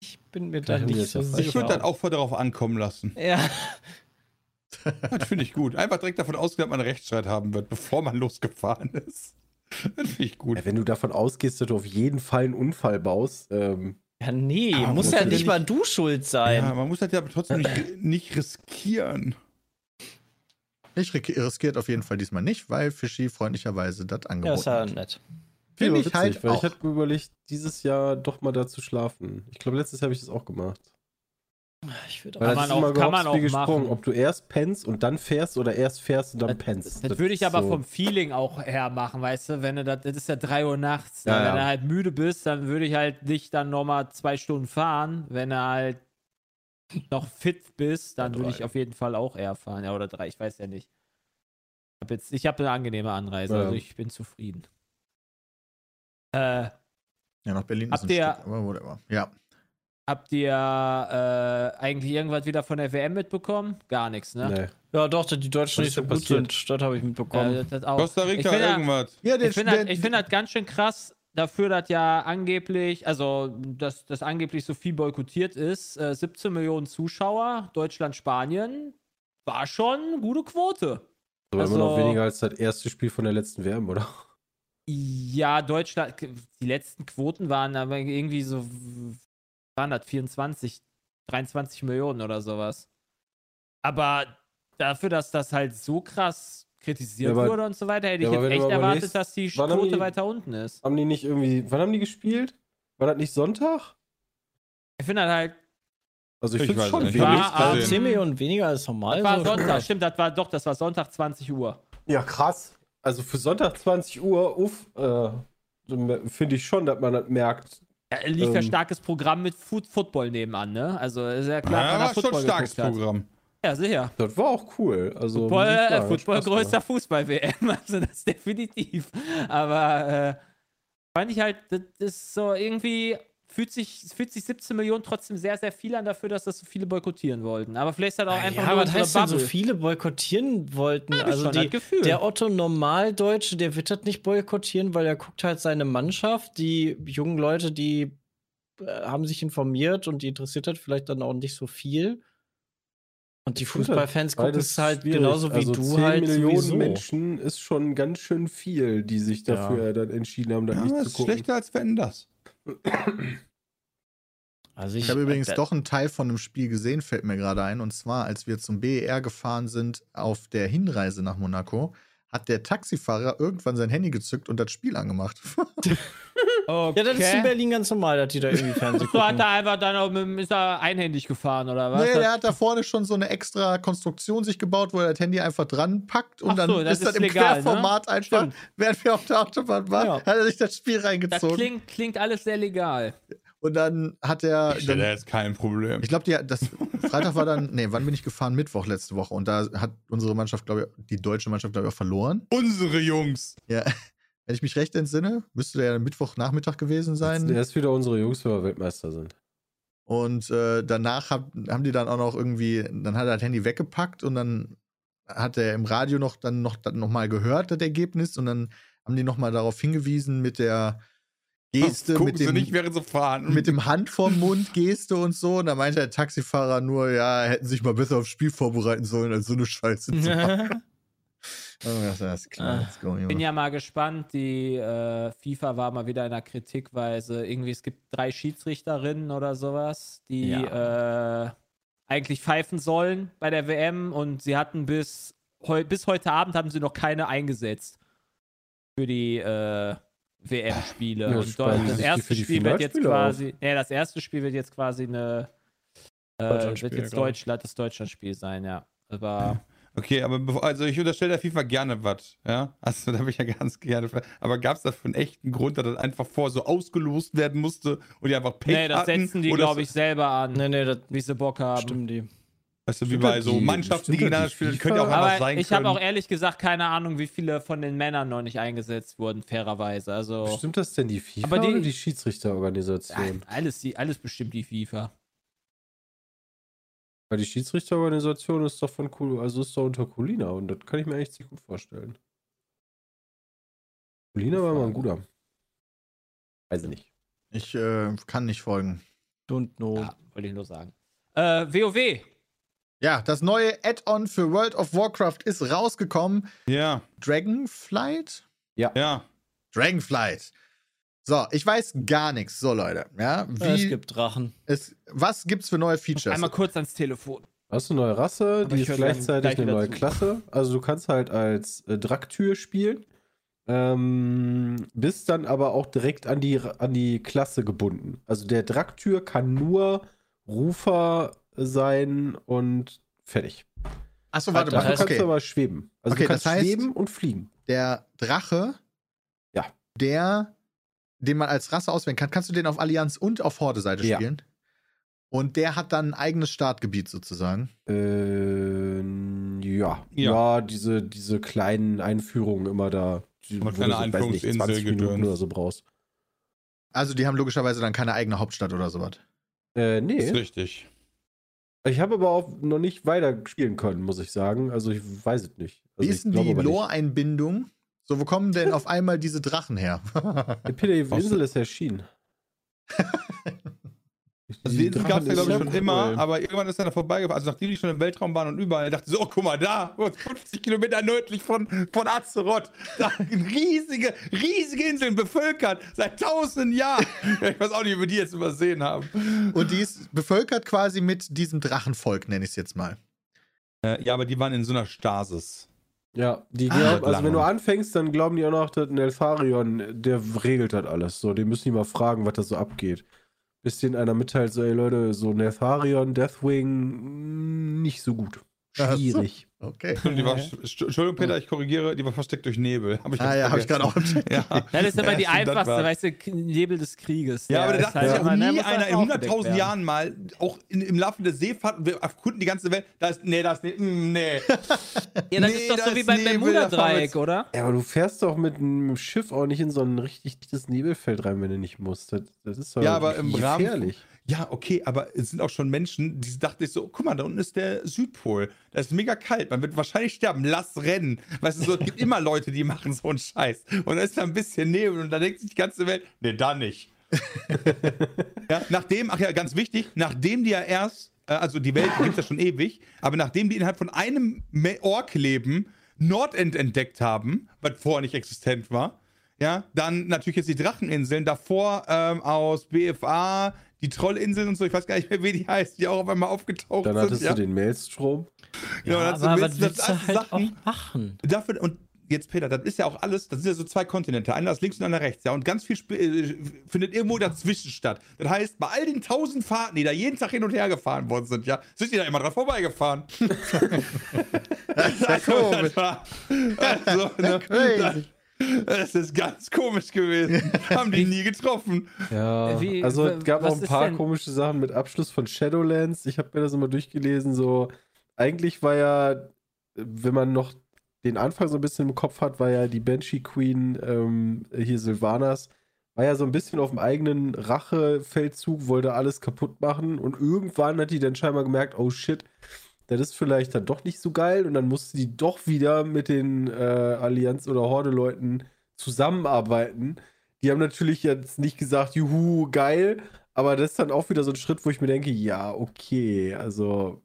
Speaker 4: ich bin mir
Speaker 6: Da
Speaker 4: nicht so
Speaker 6: ja
Speaker 4: sicher.
Speaker 2: Ich würde dann auch voll darauf ankommen lassen.
Speaker 4: Ja,
Speaker 2: Das finde ich gut. Einfach direkt davon ausgehen, dass man einen Rechtsstreit haben wird, bevor man losgefahren ist. Das finde ich gut.
Speaker 6: Ja, wenn du davon ausgehst, dass du auf jeden Fall einen Unfall baust, ähm,
Speaker 4: ja nee,
Speaker 2: Aber
Speaker 4: muss ja
Speaker 2: ja
Speaker 4: nicht mal du schuld sein.
Speaker 2: Ja, man muss das ja trotzdem nicht, nicht riskieren.
Speaker 3: ich ri- riskiert auf jeden Fall diesmal nicht, weil Fischi freundlicherweise das
Speaker 4: Ja,
Speaker 3: angeboten
Speaker 4: ist ja
Speaker 3: hat.
Speaker 4: nett.
Speaker 3: Finde
Speaker 6: ja,
Speaker 3: ich halt
Speaker 6: weil
Speaker 3: auch.
Speaker 6: ich hatte mir überlegt, dieses Jahr doch mal da zu schlafen. Ich glaube, letztes Jahr habe ich das auch gemacht.
Speaker 4: Ich würde
Speaker 6: Weil
Speaker 5: Kann
Speaker 6: das
Speaker 5: man auch- kann man auch
Speaker 6: gesprungen,
Speaker 5: machen.
Speaker 6: ob du erst pennst und dann fährst oder erst fährst und dann
Speaker 5: Das-
Speaker 6: pennst.
Speaker 5: Das, würde ich aber
Speaker 6: ist
Speaker 5: vom Feeling auch her machen, weißt du, wenn du das, das ist ja 3 Uhr nachts,
Speaker 6: Ja,
Speaker 5: ne? wenn
Speaker 6: ja.
Speaker 5: du halt müde bist, dann würde ich halt nicht dann nochmal zwei Stunden fahren, wenn du halt noch fit bist, dann würde ich auf jeden Fall auch eher fahren, ja, oder drei, ich weiß ja nicht. Ich habe jetzt, ich habe eine angenehme Anreise,
Speaker 6: Ja.
Speaker 5: also ich bin zufrieden. Äh,
Speaker 3: Ja, nach Berlin ist ein
Speaker 5: ihr-
Speaker 3: Stück, aber whatever. Ja.
Speaker 5: Habt ihr äh, eigentlich irgendwas wieder von der WM mitbekommen? Gar nichts, ne?
Speaker 6: Nee.
Speaker 4: Ja, doch, dass die Deutschen nicht so gut
Speaker 6: denn
Speaker 4: sind. Das habe ich mitbekommen.
Speaker 5: Äh, das auch.
Speaker 2: Costa
Speaker 5: Ich
Speaker 2: Rica,
Speaker 5: find ja-
Speaker 2: irgendwas.
Speaker 3: Ja, der,
Speaker 5: Ich finde das, ich find das ganz schön krass, dafür, dass ja angeblich, also dass das angeblich so viel boykottiert ist. Äh, 17 Millionen Zuschauer, Deutschland, Spanien, war schon eine gute Quote.
Speaker 6: Aber
Speaker 5: Also-
Speaker 6: immer noch weniger als das erste Spiel von der letzten WM, oder?
Speaker 5: Ja, Deutschland, die letzten Quoten waren aber irgendwie so, waren das 24, 23 Millionen oder sowas. Aber dafür, dass das halt so krass kritisiert
Speaker 6: Ja, aber-
Speaker 5: wurde und so weiter, hätte
Speaker 6: ja,
Speaker 5: ich jetzt echt erwartet,
Speaker 6: überlegst,
Speaker 5: dass die Quote
Speaker 6: die-
Speaker 5: weiter unten ist.
Speaker 6: Haben die nicht irgendwie, wann haben die gespielt? War das nicht Sonntag?
Speaker 5: Ich finde das halt,
Speaker 6: Also ich
Speaker 2: Ich
Speaker 6: finde schon
Speaker 2: nicht.
Speaker 6: wenig.
Speaker 5: War
Speaker 2: War
Speaker 5: am-
Speaker 2: gesehen.
Speaker 4: 10 Millionen weniger als normal.
Speaker 5: das war
Speaker 4: so.
Speaker 5: Sonntag, stimmt, das war doch, das war Sonntag 20 Uhr.
Speaker 6: Ja, krass. Also für Sonntag 20 Uhr, uff, äh, finde ich schon, dass man das merkt.
Speaker 5: Ja, lief ja
Speaker 6: Ähm.
Speaker 5: starkes Programm mit Food Football nebenan, ne? Also ist ja klar,
Speaker 2: Ja,
Speaker 5: er
Speaker 2: war schon ein
Speaker 5: Football
Speaker 2: starkes. Programm.
Speaker 5: Ja, sicher.
Speaker 6: Das war auch cool. Also,
Speaker 5: Football, äh, Football größter. Fußball-WM, also das definitiv. Aber äh, fand ich halt, das ist so irgendwie, fühlt sich, fühlt sich 17 Millionen trotzdem sehr, sehr viel an dafür, dass das so viele boykottieren wollten. Aber vielleicht ist halt auch einfach
Speaker 4: ja,
Speaker 5: nur
Speaker 4: was heißt denn, so viele boykottieren wollten?
Speaker 5: Hab
Speaker 4: also die, der Otto Normaldeutsche, der wird das nicht boykottieren, weil er guckt halt seine Mannschaft. Die jungen Leute, die äh, haben sich informiert und die interessiert hat vielleicht dann auch nicht so viel. Und die Fußballfans gucken es halt
Speaker 6: schwierig.
Speaker 4: genauso wie
Speaker 6: also
Speaker 4: du
Speaker 6: 10
Speaker 4: halt
Speaker 6: Millionen
Speaker 4: sowieso.
Speaker 6: Menschen ist schon ganz schön viel, die sich
Speaker 4: Ja.
Speaker 6: dafür dann entschieden haben, das
Speaker 2: Ja,
Speaker 6: nicht zu
Speaker 2: ist
Speaker 6: gucken.
Speaker 2: schlechter als wenn das.
Speaker 4: Also
Speaker 3: Ich habe übrigens doch einen Teil von einem Spiel gesehen, fällt mir gerade ein. Und zwar, als wir zum BER gefahren sind auf der Hinreise nach Monaco, hat der Taxifahrer irgendwann sein Handy gezückt und das Spiel angemacht.
Speaker 5: Okay.
Speaker 4: Ja, das ist in Berlin ganz normal, dass die da irgendwie Fernsehen
Speaker 5: So hat er einfach dann auch mit, ist er einhändig gefahren oder was?
Speaker 3: nee, der hat da vorne schon so eine extra Konstruktion sich gebaut, wo er das Handy einfach dran packt und
Speaker 5: Ach
Speaker 3: dann
Speaker 5: so, das
Speaker 3: ist das
Speaker 5: ist
Speaker 3: im
Speaker 5: legal, ne?
Speaker 3: Querformat einfach,
Speaker 5: Stimmt.
Speaker 3: während wir auf der Autobahn waren,
Speaker 4: Ja.
Speaker 3: hat er sich das Spiel
Speaker 5: das
Speaker 3: reingezogen.
Speaker 5: klingt, klingt alles sehr legal.
Speaker 3: Und dann hat er.
Speaker 2: Ich hätte jetzt kein Problem.
Speaker 3: ich glaube, das Freitag war dann, nee, wann bin ich gefahren? Mittwoch letzte Woche. Und da hat unsere Mannschaft, glaube ich, die deutsche Mannschaft, glaube ich, auch verloren.
Speaker 2: Unsere Jungs.
Speaker 3: Ja. Wenn ich mich recht entsinne, müsste der ja Mittwochnachmittag gewesen sein.
Speaker 6: Erst wieder unsere Jungs, wenn wir Weltmeister sind.
Speaker 3: Und äh, danach hab, haben die dann auch noch irgendwie, dann hat er das Handy weggepackt und dann hat er im Radio noch dann noch, dann noch mal gehört, das Ergebnis. Und dann haben die noch mal darauf hingewiesen mit der Geste, mit
Speaker 2: sie
Speaker 3: dem,
Speaker 2: nicht, während sie fahren.
Speaker 3: mit dem Hand vorm Mund Geste und so. Und da meinte der Taxifahrer nur, ja, hätten sich mal besser aufs Spiel vorbereiten sollen, als so eine Scheiße zu machen. Das ist klar, let's go, Junge.
Speaker 5: Bin ja mal gespannt. Die äh, FIFA war mal wieder in der Kritik, weil sie irgendwie, es gibt drei Schiedsrichterinnen oder sowas, die äh, eigentlich pfeifen sollen bei der WM und sie hatten bis, heu bis heute Abend haben sie noch keine eingesetzt für die äh, WM-Spiele.
Speaker 6: Ja,
Speaker 5: und dort, das erste Spiel wird jetzt quasi, nee, das erste Spiel wird jetzt quasi eine äh, wird
Speaker 4: Deutschlandspiel,
Speaker 5: jetzt. Deutschland, das Deutschlandspiel sein, ja. Aber
Speaker 2: Okay, aber bevor, also ich unterstelle der FIFA gerne was, ja? Also da bin ich ja ganz gerne. Aber gab es dafür einen echten Grund, dass das einfach vor so ausgelost werden musste und die einfach Pech
Speaker 5: nee, das
Speaker 2: hatten?
Speaker 5: setzen die,
Speaker 2: Oder
Speaker 5: glaube ich, selber an,
Speaker 4: Nee, nee, das
Speaker 5: wie sie Bock haben.
Speaker 4: stimmt die.
Speaker 2: Weißt du, wie bei so Mannschaften, die gegeneinander
Speaker 6: die
Speaker 2: spielen, könnte ja auch einfach sein
Speaker 5: ich habe auch ehrlich gesagt keine Ahnung, wie viele von den Männern noch nicht eingesetzt wurden, fairerweise. Also
Speaker 6: Stimmt das denn die FIFA
Speaker 5: Aber die-
Speaker 6: oder die
Speaker 5: ja,
Speaker 6: Schiedsrichterorganisation?
Speaker 5: alles, die, alles bestimmt die FIFA.
Speaker 6: Weil die Schiedsrichterorganisation ist doch von cool, also ist doch unter Colina und das kann ich mir echt ziemlich gut vorstellen. Colina war mal ein guter. Weiß ich nicht.
Speaker 3: Ich äh, kann nicht folgen.
Speaker 4: Don't know.
Speaker 5: Ja, wollte ich nur sagen. Äh, WoW.
Speaker 3: Ja, das neue Add-on für World of Warcraft ist rausgekommen.
Speaker 2: Ja,
Speaker 3: Dragonflight?
Speaker 2: ja.
Speaker 3: Dragonflight. So, ich weiß gar nichts. So, Leute. Ja, wie,
Speaker 4: es gibt Drachen.
Speaker 3: es, was gibt's für neue Features?
Speaker 5: Einmal kurz ans Telefon.
Speaker 6: Hast du eine neue Rasse,
Speaker 5: Aber
Speaker 6: die ist gleichzeitig
Speaker 5: gleich
Speaker 6: eine neue
Speaker 5: zu.
Speaker 6: Klasse. Also du kannst halt als äh, Draktür spielen, ähm, bist dann aber auch direkt an die, an die Klasse gebunden. Also der Draktür kann nur Rufer sein und fertig.
Speaker 3: Achso, warte
Speaker 4: Das
Speaker 3: mal.
Speaker 6: Dafür kannst
Speaker 3: Okay.
Speaker 6: du aber schweben. Also
Speaker 3: Okay,
Speaker 6: du kannst
Speaker 3: das heißt-
Speaker 6: schweben und fliegen.
Speaker 3: Der Drache,
Speaker 6: Ja.
Speaker 3: der, den man als Rasse auswählen kann, kannst du den auf Allianz und auf Horde-Seite
Speaker 6: Ja.
Speaker 3: spielen? Und der hat dann ein eigenes Startgebiet sozusagen.
Speaker 6: Äh, ja.
Speaker 2: Ja.
Speaker 6: ja. diese, diese kleinen Einführungen immer da. Die, wo
Speaker 2: kleine
Speaker 6: du so, weiß nicht,
Speaker 2: Einführungsinsel
Speaker 6: 20 Minuten oder so brauchst.
Speaker 3: Also die haben logischerweise dann keine eigene Hauptstadt oder sowas.
Speaker 6: Äh, nee.
Speaker 2: Ist richtig.
Speaker 6: Ich habe aber auch noch nicht weiter spielen können, muss ich sagen. Also ich weiß es nicht.
Speaker 3: Wie
Speaker 6: Also
Speaker 3: ist denn die. Lore-Einbindung? So, wo kommen denn auf einmal diese Drachen her?
Speaker 6: Die Peter
Speaker 2: Aus-
Speaker 6: Insel ist erschienen.
Speaker 2: Also die Insel gab es ja, glaube ich, schon
Speaker 6: cool.
Speaker 2: immer, aber irgendwann ist er da vorbeigefahren. Also nachdem die schon im Weltraum waren und überall, dachte ich so, oh, guck mal, da, 50 Kilometer nördlich von, von Azeroth, da riesige, riesige Inseln bevölkert, seit tausenden Jahren. Ja, ich weiß auch nicht, wie wir die jetzt übersehen haben.
Speaker 3: Und die ist bevölkert quasi mit diesem Drachenvolk, nenne ich es jetzt mal.
Speaker 2: Äh, ja, aber die waren in so einer Stasis.
Speaker 6: Ja, die
Speaker 3: Ah,
Speaker 6: glauben, also
Speaker 2: lange.
Speaker 6: wenn du anfängst, dann glauben die auch noch, dass Nelfarion, der regelt das alles. So, den müssen die mal fragen, was da so abgeht. Bis denen einer mitteilt, so, ey Leute, so Nelfarion, Deathwing, mm, nicht so gut. Schwierig.
Speaker 3: Okay.
Speaker 2: Die war, Entschuldigung, Peter, ich korrigiere, die war versteckt durch Nebel. Hab ich
Speaker 3: Ah ja, habe ich gerade auch.
Speaker 2: vergessen. Ja.
Speaker 5: Das ist immer
Speaker 2: Ja,
Speaker 5: die einfachste, weißt du, Nebel des Krieges.
Speaker 2: Ja, aber da
Speaker 5: ist
Speaker 2: dachte
Speaker 5: halt
Speaker 2: sich auch nie einer in
Speaker 5: aufgedeckt
Speaker 2: 100.000
Speaker 5: werden.
Speaker 2: Jahren mal, auch in, im Laufe der Seefahrt, wir erkunden die ganze Welt, da ist, nee, da ist, nee, mm, nee.
Speaker 5: Ja, das
Speaker 2: Nee,
Speaker 5: ist doch so wie
Speaker 2: ist
Speaker 5: beim Bermuda-Dreieck, oder?
Speaker 6: Ja, aber du fährst doch mit einem Schiff auch nicht in so ein richtig dichtes Nebelfeld rein, wenn du nicht musst. Das, das ist doch
Speaker 2: Ja, aber im Rahmen-
Speaker 6: gefährlich.
Speaker 2: Ja, okay, aber es sind auch schon Menschen, die dachten sich so, guck mal, da unten ist der Südpol. Da ist mega kalt, man wird wahrscheinlich sterben, lass rennen. Weißt du, so, es gibt immer Leute, die machen so einen Scheiß. Und da ist da ein bisschen Nebel und da denkt sich die ganze Welt, nee, da nicht. ja, nachdem, ach ja, ganz wichtig, nachdem die ja erst, äh, also die Welt gibt es ja schon ewig, aber nachdem die innerhalb von einem Me- Ork-Leben Nordend entdeckt haben, was vorher nicht existent war, ja, dann natürlich jetzt die Dracheninseln, davor ähm, aus BFA, die Trollinseln und so, ich weiß gar nicht mehr, wie die heißt, die auch auf einmal aufgetaucht
Speaker 6: Dann
Speaker 2: sind.
Speaker 6: hattest
Speaker 2: ja.
Speaker 6: du den Maelstrom.
Speaker 2: Ja,
Speaker 4: Ja,
Speaker 2: das sind
Speaker 4: aber was
Speaker 2: das
Speaker 4: willst
Speaker 2: sind
Speaker 4: du halt
Speaker 2: Sachen.
Speaker 4: auch machen?
Speaker 2: Dafür, und jetzt, Peter, das ist ja auch alles, das sind ja so zwei Kontinente, einer ist links und einer rechts, ja, und ganz viel Sp äh, findet irgendwo dazwischen statt. Das heißt, bei all den tausend Fahrten, die da jeden Tag hin und her gefahren worden sind, ja, sind die da immer dran vorbeigefahren. also, das war, also, ne,
Speaker 3: Crazy.
Speaker 2: Das ist ganz komisch gewesen. Haben die nie getroffen.
Speaker 6: Ja,
Speaker 5: Wie-
Speaker 6: also es gab auch ein paar
Speaker 5: denn-
Speaker 6: komische Sachen mit Abschluss von Shadowlands. Ich habe mir das immer durchgelesen. So, eigentlich war ja, wenn man noch den Anfang so ein bisschen im Kopf hat, war ja die Banshee Queen, ähm, hier Sylvanas, war ja so ein bisschen auf dem eigenen Rachefeldzug, wollte alles kaputt machen und irgendwann hat die dann scheinbar gemerkt, oh shit, das ist vielleicht dann doch nicht so geil und dann musste die doch wieder mit den äh, Allianz- oder Horde-Leuten zusammenarbeiten. Die haben natürlich jetzt nicht gesagt, juhu, geil, aber das ist dann auch wieder so ein Schritt, wo ich mir denke, ja, okay, also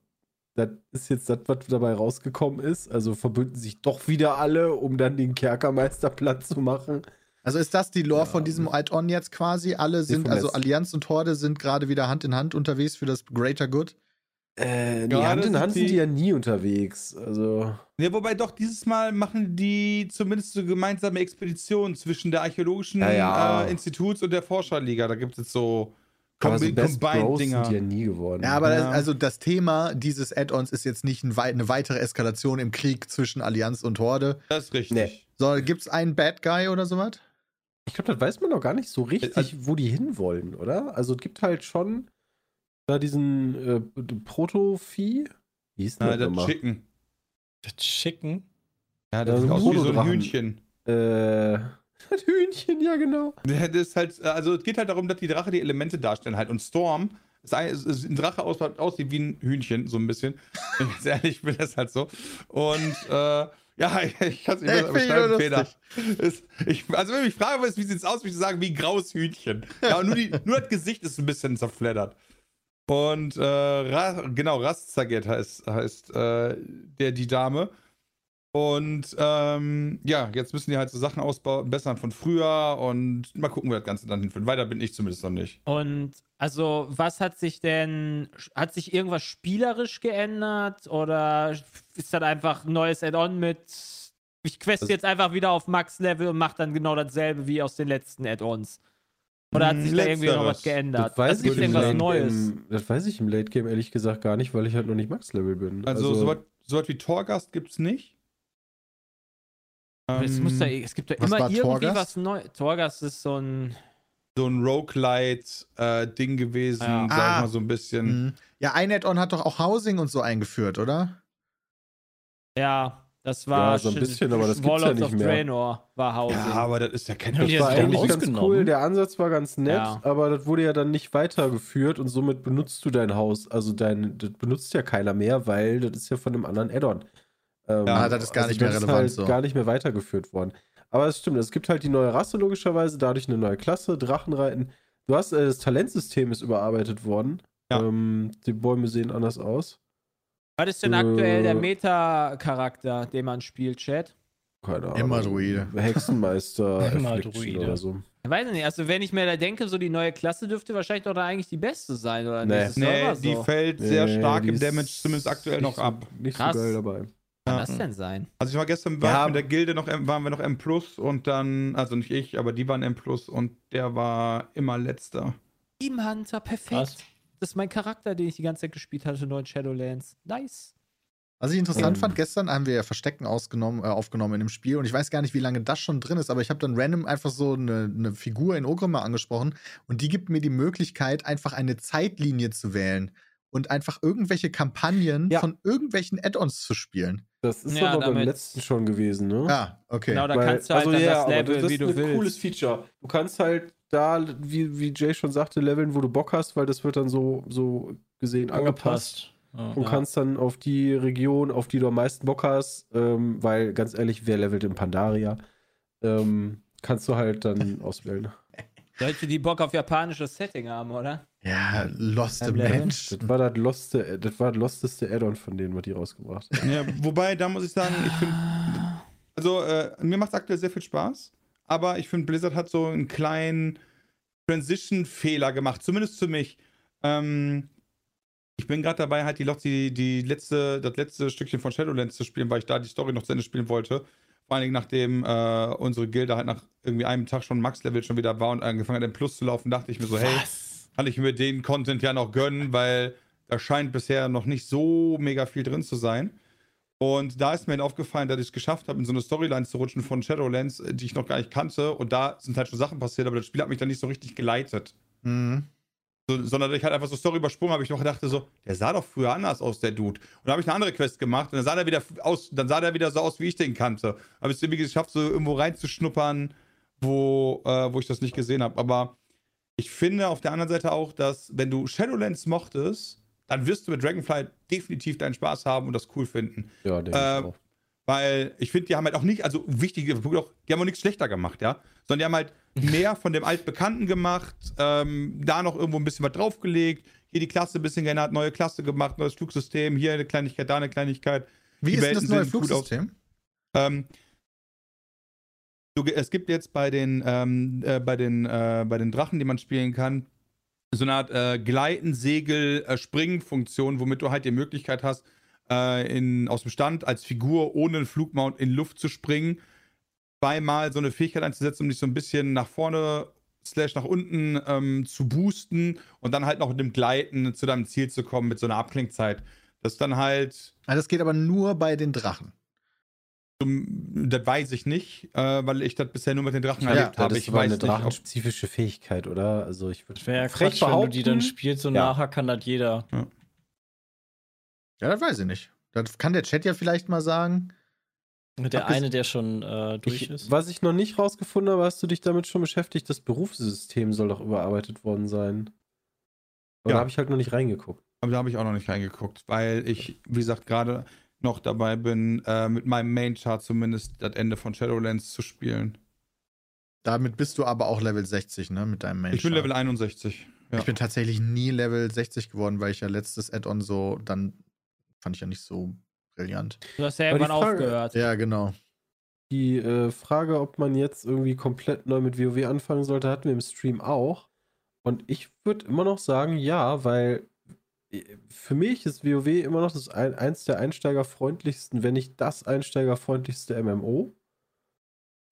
Speaker 6: das ist jetzt das, was dabei rausgekommen ist. Also verbünden sich doch wieder alle, um dann den Kerkermeister platt zu machen.
Speaker 3: Also ist das die Lore
Speaker 6: Ja.
Speaker 3: von diesem Add-on jetzt quasi? Alle sind, also. Allianz und Horde sind gerade wieder Hand in Hand unterwegs für das Greater Good.
Speaker 6: Äh, Hand in
Speaker 2: sind
Speaker 6: Hand sind
Speaker 2: die-
Speaker 6: ja nie unterwegs. Also,
Speaker 2: Ja, wobei doch dieses Mal machen die zumindest so gemeinsame Expeditionen zwischen der archäologischen
Speaker 6: Ja, ja.
Speaker 2: Äh, Instituts und der Forscherliga. Da gibt es jetzt so,
Speaker 6: aber so Best Bros
Speaker 2: Combined-Dinger.
Speaker 6: sind die ja nie geworden.
Speaker 3: Ja, aber
Speaker 2: Ja.
Speaker 3: Das, also das Thema dieses Add-ons ist jetzt nicht ein, eine weitere Eskalation im Krieg zwischen Allianz und Horde.
Speaker 2: Das ist richtig.
Speaker 6: Nee.
Speaker 3: So, gibt es einen Bad Guy oder sowas?
Speaker 6: Ich glaube, das weiß man noch gar nicht so richtig,
Speaker 2: Also-
Speaker 6: wo die hinwollen, oder? Also es gibt halt schon da diesen äh, Proto-Vieh. Wie hieß das
Speaker 2: das
Speaker 6: nochmal?
Speaker 2: Chicken.
Speaker 4: Das Chicken?
Speaker 2: Ja, das
Speaker 6: Ja,
Speaker 2: sieht
Speaker 6: so
Speaker 2: aus wie so ein. Hühnchen.
Speaker 6: Äh, das Hühnchen, ja genau.
Speaker 2: Das ist halt, also es geht halt darum, dass die Drache die Elemente darstellen halt. Und Storm ist ein, ist- ein Drache aus, aussieht wie ein Hühnchen, so ein bisschen. Wenn ich jetzt ehrlich bin, das halt so. Und äh, ja, ich kann es nicht
Speaker 3: ich
Speaker 2: beschreiben, Peter. Ist, ich, also wenn du mich fragen willst, wie sieht es aus, würde ich sagen, wie ein graues Hühnchen. Ja, und nur, die, nur das Gesicht ist ein bisschen zerfleddert. Und äh, Ra genau, Rastzaget heißt, heißt äh, der, die Dame. Und ähm, ja, jetzt müssen die halt so Sachen ausbauen, bessern von früher und mal gucken, wo das Ganze dann hinführt. Weiter bin ich zumindest noch nicht.
Speaker 5: Und also, was hat sich denn, hat sich irgendwas spielerisch geändert oder ist das einfach ein neues Add-on mit, ich quest
Speaker 6: Also-
Speaker 5: jetzt einfach wieder auf Max-Level und mach dann genau dasselbe wie aus den letzten Add-ons? Oder hat sich da irgendwie noch was geändert?
Speaker 6: Das weiß,
Speaker 5: Also gibt irgendwas
Speaker 6: Late
Speaker 5: Neues?
Speaker 6: Game, das weiß ich im Late Game ehrlich gesagt gar nicht, weil ich halt noch nicht Max-Level bin.
Speaker 2: Also, so was wie Torgast gibt es nicht.
Speaker 5: es, muss da,
Speaker 2: Ähm,
Speaker 5: es gibt da
Speaker 3: was
Speaker 5: immer irgendwie
Speaker 3: Torghast?
Speaker 5: was Neues. Torgast ist so ein.
Speaker 2: so ein Roguelite-Ding gewesen,
Speaker 5: Ja.
Speaker 2: sag
Speaker 3: Ah.
Speaker 2: ich mal so ein bisschen.
Speaker 3: Mhm. Ja, ein Add-on hat doch auch Housing und so eingeführt, oder?
Speaker 5: Ja, das war.
Speaker 6: Ja, so ein bisschen, aber das gibt's ja
Speaker 5: Warlords
Speaker 6: nicht
Speaker 5: of
Speaker 6: mehr.
Speaker 5: Draenor war Housing.
Speaker 2: Ja, aber das ist ja kein
Speaker 6: Das war eigentlich ganz cool. Der Ansatz war ganz nett,
Speaker 5: Ja.
Speaker 6: aber das wurde ja dann nicht weitergeführt und somit benutzt du dein Haus. Also dein, das benutzt ja keiner mehr, weil das ist ja von einem anderen Add-on. Ähm,
Speaker 2: Ja,
Speaker 3: das ist gar nicht mehr
Speaker 6: das
Speaker 3: relevant
Speaker 6: Ist halt
Speaker 3: so.
Speaker 6: gar nicht mehr weitergeführt worden. Aber es stimmt, es gibt halt die neue Rasse logischerweise, dadurch eine neue Klasse, Drachenreiten. Du hast, äh, das Talentsystem ist überarbeitet worden.
Speaker 2: Ja.
Speaker 6: Ähm, die Bäume sehen anders aus.
Speaker 5: Was ist denn
Speaker 6: Äh,
Speaker 5: aktuell der Meta-Charakter, den man spielt, Chat?
Speaker 6: Keine Ahnung.
Speaker 3: Immer Druide.
Speaker 6: Hexenmeister,
Speaker 4: Immer
Speaker 6: Affliction
Speaker 4: Druide.
Speaker 6: oder so.
Speaker 5: Ich weiß nicht, also wenn ich mir da denke, so die neue Klasse dürfte wahrscheinlich doch da eigentlich die beste sein, oder
Speaker 6: Nee.
Speaker 5: nicht?
Speaker 2: Nee,
Speaker 5: immer
Speaker 2: die
Speaker 5: so.
Speaker 2: fällt sehr
Speaker 6: Nee,
Speaker 2: stark im Damage, zumindest aktuell noch
Speaker 6: so,
Speaker 2: ab.
Speaker 6: Nicht
Speaker 5: Krass.
Speaker 6: so geil dabei.
Speaker 5: kann
Speaker 2: Ja.
Speaker 5: das denn sein?
Speaker 2: Also ich war gestern war
Speaker 6: Ja.
Speaker 2: mit der Gilde noch, M- waren wir noch M Plus und dann, also nicht ich, aber die waren M Plus und der war immer letzter.
Speaker 5: Team Hunter, perfekt.
Speaker 4: Was?
Speaker 5: Das ist mein Charakter, den ich die ganze Zeit gespielt hatte, neuen Shadowlands. Nice.
Speaker 3: Was ich interessant
Speaker 6: Ähm.
Speaker 3: fand, gestern haben wir ja Verstecken ausgenommen, äh, aufgenommen in dem Spiel und ich weiß gar nicht, wie lange das schon drin ist, aber ich habe dann random einfach so eine, eine Figur in Ogre mal angesprochen und die gibt mir die Möglichkeit, einfach eine Zeitlinie zu wählen und einfach irgendwelche Kampagnen
Speaker 6: Ja.
Speaker 3: von irgendwelchen Add-ons zu spielen.
Speaker 6: Das ist
Speaker 5: Ja,
Speaker 6: aber beim letzten schon gewesen, ne?
Speaker 3: Ah, okay.
Speaker 5: Genau, da
Speaker 6: Weil-
Speaker 5: kannst du halt dann
Speaker 6: ja,
Speaker 5: das Level,
Speaker 6: das
Speaker 5: wie
Speaker 6: ist
Speaker 5: du
Speaker 6: ein
Speaker 5: willst.
Speaker 6: cooles Feature. Du kannst halt da, wie, wie Jay schon sagte, leveln, wo du Bock hast, weil das wird dann so, so gesehen angepasst.
Speaker 4: Angepasst.
Speaker 6: Und
Speaker 4: Ja.
Speaker 6: kannst dann auf die Region, auf die du am meisten Bock hast, ähm, weil ganz ehrlich, wer levelt in Pandaria, ähm, kannst du halt dann auswählen.
Speaker 5: Leute, die Bock auf japanisches Setting haben, oder?
Speaker 3: Ja, loste
Speaker 5: Leveln?
Speaker 3: Mensch.
Speaker 6: Das war das losteste, das war das losteste Add-on von denen, was die rausgebracht haben.
Speaker 2: Ja, wobei, da muss ich sagen, ich finde, also äh, mir macht es aktuell sehr viel Spaß, aber ich finde, Blizzard hat so einen kleinen Transition-Fehler gemacht, zumindest für mich. Ähm, ich bin gerade dabei, halt die, die, die letzte, das letzte Stückchen von Shadowlands zu spielen, weil ich da die Story noch zu Ende spielen wollte. Vor allen Dingen, nachdem äh, unsere Gilde halt nach irgendwie einem Tag schon Max-Level schon wieder war und angefangen hat, im Plus zu laufen, dachte ich mir so, hey, kann ich mir den Content ja noch gönnen, weil da scheint bisher noch nicht so mega viel drin zu sein. Und da ist mir aufgefallen, dass ich es geschafft habe, in so eine Storyline zu rutschen von Shadowlands, äh, die ich noch gar nicht kannte. Und da sind halt schon Sachen passiert, aber das Spiel hat mich dann nicht so richtig geleitet.
Speaker 3: Mhm.
Speaker 2: So, sondern ich halt einfach so Story übersprungen habe. Ich noch dachte so, der sah doch früher anders aus, der Dude. Und dann habe ich eine andere Quest gemacht und dann sah der wieder aus, dann sah der wieder so aus, wie ich den kannte. Habe ich es irgendwie geschafft, so irgendwo reinzuschnuppern, wo, äh, wo ich das nicht gesehen habe. Aber ich finde auf der anderen Seite auch, dass wenn du Shadowlands mochtest, dann wirst du mit Dragonflight definitiv deinen Spaß haben und das cool finden.
Speaker 6: Ja, denke
Speaker 2: Äh,
Speaker 6: ich auch.
Speaker 2: Weil ich finde, die haben halt auch nicht, also auch, die haben auch nichts schlechter gemacht, ja. Sondern die haben halt mehr von dem Altbekannten gemacht, ähm, da noch irgendwo ein bisschen was draufgelegt, hier die Klasse ein bisschen geändert, neue Klasse gemacht, neues Flugsystem, hier eine Kleinigkeit, da eine Kleinigkeit.
Speaker 3: Wie
Speaker 2: Die
Speaker 3: ist denn
Speaker 2: Welten
Speaker 3: das neue. Flugsystem?
Speaker 2: Ähm, es gibt jetzt bei den, ähm, äh, bei, den, äh, bei den Drachen, die man spielen kann, so eine Art äh, Gleiten, Segel, äh, Springen-Funktion, womit du halt die Möglichkeit hast, äh, in, aus dem Stand als Figur ohne einen Flugmount in Luft zu springen, zweimal so eine Fähigkeit einzusetzen, um dich so ein bisschen nach vorne slash nach unten ähm, zu boosten und dann halt noch mit dem Gleiten zu deinem Ziel zu kommen mit so einer Abklingzeit. Das ist dann halt
Speaker 3: Ah, das geht aber nur bei den Drachen.
Speaker 2: Das weiß ich nicht, äh, weil ich das bisher nur mit den Drachen
Speaker 3: Ja,
Speaker 2: erlebt
Speaker 6: Ja,
Speaker 2: habe.
Speaker 6: das
Speaker 2: Ich
Speaker 6: war
Speaker 2: weiß
Speaker 6: eine drachenspezifische Fähigkeit, oder? Also ich würde
Speaker 4: Das wäre ja
Speaker 6: frech
Speaker 4: Quatsch, wenn du die dann spielst und
Speaker 6: Ja.
Speaker 4: nachher kann das jeder.
Speaker 3: Ja, das weiß ich nicht. Das kann der Chat ja vielleicht mal sagen.
Speaker 4: Der
Speaker 6: Abges-
Speaker 4: eine, der schon äh, durch
Speaker 6: Ich,
Speaker 4: ist.
Speaker 6: was ich noch nicht rausgefunden habe, hast du dich damit schon beschäftigt, das Berufssystem soll doch überarbeitet worden sein. Aber
Speaker 2: Ja.
Speaker 6: da habe ich halt noch nicht reingeguckt.
Speaker 2: aber da habe ich auch noch nicht reingeguckt, weil ich, wie gesagt, gerade noch dabei bin, äh, mit meinem Main-Chart zumindest das Ende von Shadowlands zu spielen.
Speaker 3: Damit bist du aber auch Level 60, ne? Mit deinem Main.
Speaker 2: Ich bin Level 61. Ja.
Speaker 3: Ich bin tatsächlich nie Level 60 geworden, weil ich ja letztes Add-on so, dann fand ich ja nicht so brillant.
Speaker 5: Du hast ja irgendwann
Speaker 6: Frage-
Speaker 5: aufgehört.
Speaker 3: Ja, genau.
Speaker 6: Die äh, Frage, ob man jetzt irgendwie komplett neu mit WoW anfangen sollte, hatten wir im Stream auch. Und ich würde immer noch sagen, ja, weil für mich ist WoW immer noch das ein, eins der einsteigerfreundlichsten, wenn nicht das einsteigerfreundlichste MMO.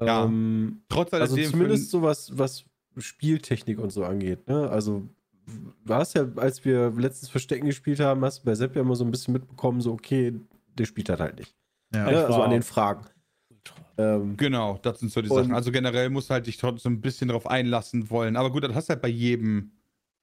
Speaker 2: Ja.
Speaker 6: Ähm,
Speaker 2: Trotz
Speaker 6: also zumindest so was, was Spieltechnik und so angeht. Ne? Also du hast ja, als wir letztens Verstecken gespielt haben, hast du bei Sepp ja immer so ein bisschen mitbekommen, so okay, der spielt halt halt nicht.
Speaker 3: Ja.
Speaker 6: Ne? Also an den Fragen. Ähm,
Speaker 2: Genau, das sind so die Sachen. Also generell musst du halt dich trotzdem ein bisschen darauf einlassen wollen. Aber gut, das hast du halt bei jedem.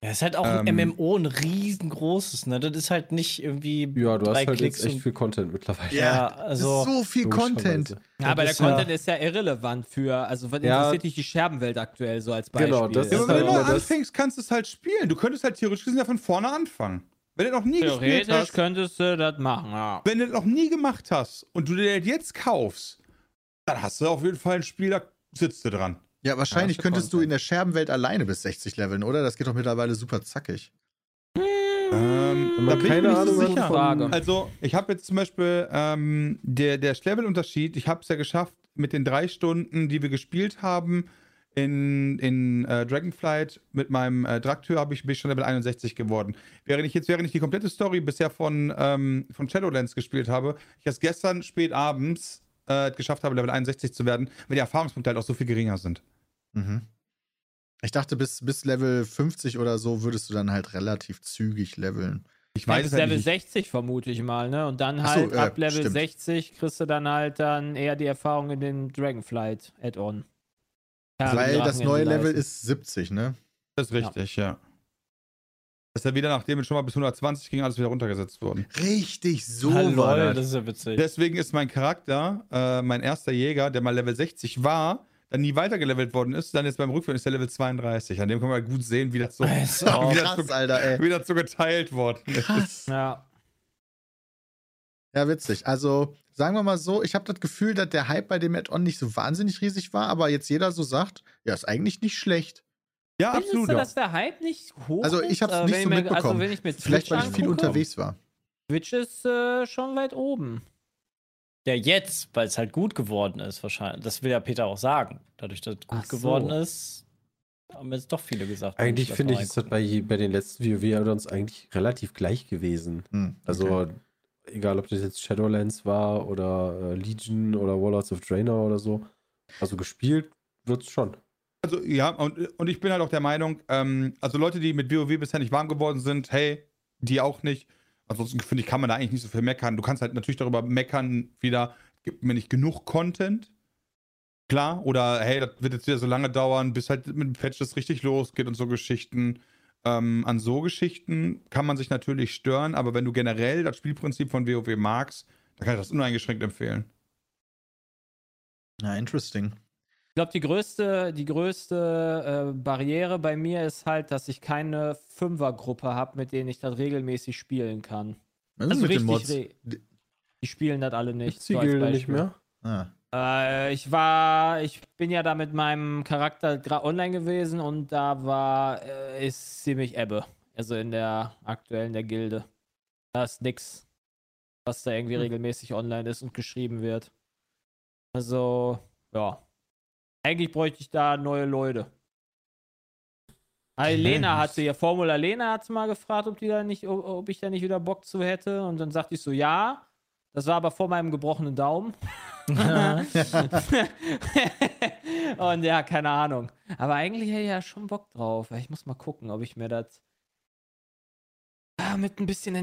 Speaker 4: Ja, ist halt auch ein
Speaker 2: Ähm,
Speaker 4: MMO ein riesengroßes, ne? Das ist halt nicht irgendwie
Speaker 6: ja, du hast
Speaker 4: drei
Speaker 6: halt
Speaker 4: Klicks
Speaker 6: jetzt echt viel Content mittlerweile.
Speaker 4: Ja,
Speaker 3: Das
Speaker 4: also
Speaker 3: ist so viel Content.
Speaker 5: Ja, aber der
Speaker 4: ist ja-
Speaker 5: Content ist ja irrelevant für, also was
Speaker 6: Ja.
Speaker 5: interessiert dich die Scherbenwelt aktuell so als Beispiel?
Speaker 6: Genau, das
Speaker 2: Ja,
Speaker 6: ist
Speaker 2: aber wenn
Speaker 6: halt
Speaker 2: du
Speaker 6: das-
Speaker 2: anfängst, kannst du es halt spielen. Du könntest halt theoretisch gesehen ja von vorne anfangen. Wenn du noch nie gespielt
Speaker 5: Theoretisch
Speaker 2: hast,
Speaker 5: könntest du das machen, ja.
Speaker 2: wenn du das noch nie gemacht hast und du dir das jetzt kaufst, dann hast du auf jeden Fall ein Spiel, da sitzt du dran.
Speaker 3: Ja, wahrscheinlich
Speaker 5: Ja,
Speaker 3: könntest du
Speaker 5: Content.
Speaker 3: in der Scherbenwelt alleine bis 60 leveln, oder? Das geht doch mittlerweile super zackig.
Speaker 2: Ähm,
Speaker 6: Wenn
Speaker 2: da bin ich
Speaker 6: keine
Speaker 2: mir nicht so sicher.
Speaker 5: Frage.
Speaker 2: Also, ich habe jetzt zum Beispiel ähm, der, der Levelunterschied, ich habe es ja geschafft, mit den drei Stunden, die wir gespielt haben, in, in äh, Dragonflight mit meinem äh, Draktür habe ich bin ich schon Level 61 geworden. Während ich jetzt, während ich die komplette Story bisher von, ähm, von Shadowlands gespielt habe, ich erst gestern spät abends äh, geschafft habe, Level 61 zu werden, weil die Erfahrungspunkte halt auch so viel geringer sind.
Speaker 3: Mhm. Ich dachte, bis, bis Level 50 oder so würdest du dann halt relativ zügig leveln.
Speaker 2: Ich
Speaker 5: Ja,
Speaker 2: weiß
Speaker 5: bis
Speaker 2: es halt
Speaker 5: Level
Speaker 2: nicht.
Speaker 5: 60 vermute ich mal, ne? Und dann
Speaker 3: Ach so,
Speaker 5: halt
Speaker 3: äh,
Speaker 5: ab Level
Speaker 3: stimmt.
Speaker 5: 60 kriegst du dann halt dann eher die Erfahrung in den Dragonflight Add-on. Ja,
Speaker 3: Weil das neue Level ist 70, ne?
Speaker 2: Das ist richtig, ja. Das ist ja wieder, nachdem es schon mal bis 120 ging, alles wieder runtergesetzt worden.
Speaker 3: Richtig, so
Speaker 4: Hallo,
Speaker 3: war
Speaker 4: das
Speaker 3: das.
Speaker 4: ist ja witzig.
Speaker 2: Deswegen ist mein Charakter, äh, mein erster Jäger, der mal Level 60 war, dann nie weitergelevelt worden ist, dann jetzt beim Rückführen ist der Level 32. An dem kann man gut sehen, wie das so,
Speaker 4: Ist
Speaker 2: wie
Speaker 4: auch
Speaker 2: das
Speaker 3: Krass,
Speaker 2: so,
Speaker 3: Alter,
Speaker 2: wie das so geteilt worden ist.
Speaker 3: Krass.
Speaker 5: Ja.
Speaker 3: Ja, witzig. Also, sagen wir mal so, ich habe das Gefühl, dass der Hype bei dem Add-on nicht so wahnsinnig riesig war, aber jetzt jeder so sagt, ja, ist eigentlich nicht schlecht.
Speaker 2: Ja,
Speaker 5: Findest
Speaker 2: absolut.
Speaker 5: du, dass der Hype nicht hoch
Speaker 3: Also,
Speaker 5: ist?
Speaker 3: ich hab's
Speaker 5: Äh,
Speaker 3: nicht
Speaker 5: wenn
Speaker 3: so
Speaker 5: mir-
Speaker 3: mitbekommen.
Speaker 5: Also, wenn ich mir
Speaker 3: Vielleicht, weil ich viel
Speaker 5: angucke,
Speaker 3: unterwegs war.
Speaker 5: Twitch ist äh, schon weit oben.
Speaker 4: Ja, jetzt, weil es halt gut geworden ist, wahrscheinlich. Das will ja Peter auch sagen. Dadurch, dass es gut
Speaker 5: so.
Speaker 4: geworden ist, haben jetzt doch viele gesagt.
Speaker 6: Eigentlich finde ich, ist das bei, bei den letzten WoW-Addons eigentlich relativ gleich gewesen.
Speaker 3: Hm,
Speaker 6: Also,
Speaker 3: okay.
Speaker 6: egal ob das jetzt Shadowlands war oder äh, Legion oder Warlords of Draenor oder so. Also gespielt wird's schon.
Speaker 2: Also, ja, und, und ich bin halt auch der Meinung, ähm, also Leute, die mit WoW bisher nicht warm geworden sind, hey, die auch nicht. Ansonsten finde ich, kann man da eigentlich nicht so viel meckern. Du kannst halt natürlich darüber meckern, wieder, gibt mir nicht genug Content. Klar, oder hey, das wird jetzt wieder so lange dauern, bis halt mit dem Patch das richtig losgeht und so Geschichten. Ähm, an so Geschichten kann man sich natürlich stören, aber wenn du generell das Spielprinzip von WoW magst, dann kann ich das uneingeschränkt empfehlen.
Speaker 3: Na, interesting.
Speaker 5: Ich glaube, die größte, die größte äh, Barriere bei mir ist halt, dass ich keine Fünfergruppe habe, mit denen ich das regelmäßig spielen kann.
Speaker 3: Was ist
Speaker 5: Also
Speaker 3: mit den
Speaker 5: richtig,
Speaker 3: Mods?
Speaker 5: re- die spielen das alle nicht.
Speaker 6: Die
Speaker 5: so
Speaker 6: nicht mehr?
Speaker 3: Ah.
Speaker 5: Äh, ich war, ich bin ja da mit meinem Charakter online gewesen und da war, äh, ist ziemlich Ebbe. Also in der aktuellen der Gilde. Da ist nix, was da irgendwie
Speaker 6: Hm.
Speaker 5: regelmäßig online ist und geschrieben wird. Also, ja. Eigentlich bräuchte ich da neue Leute. Ah, Lena hatte ja, Formula Lena hat mal gefragt, ob, die da nicht, ob, ob ich da nicht wieder Bock zu hätte. Und dann sagte ich so, ja. Das war aber vor meinem gebrochenen Daumen. und ja, keine Ahnung. Aber eigentlich hätte ich ja schon Bock drauf. Ich muss mal gucken, ob ich mir das mit ein bisschen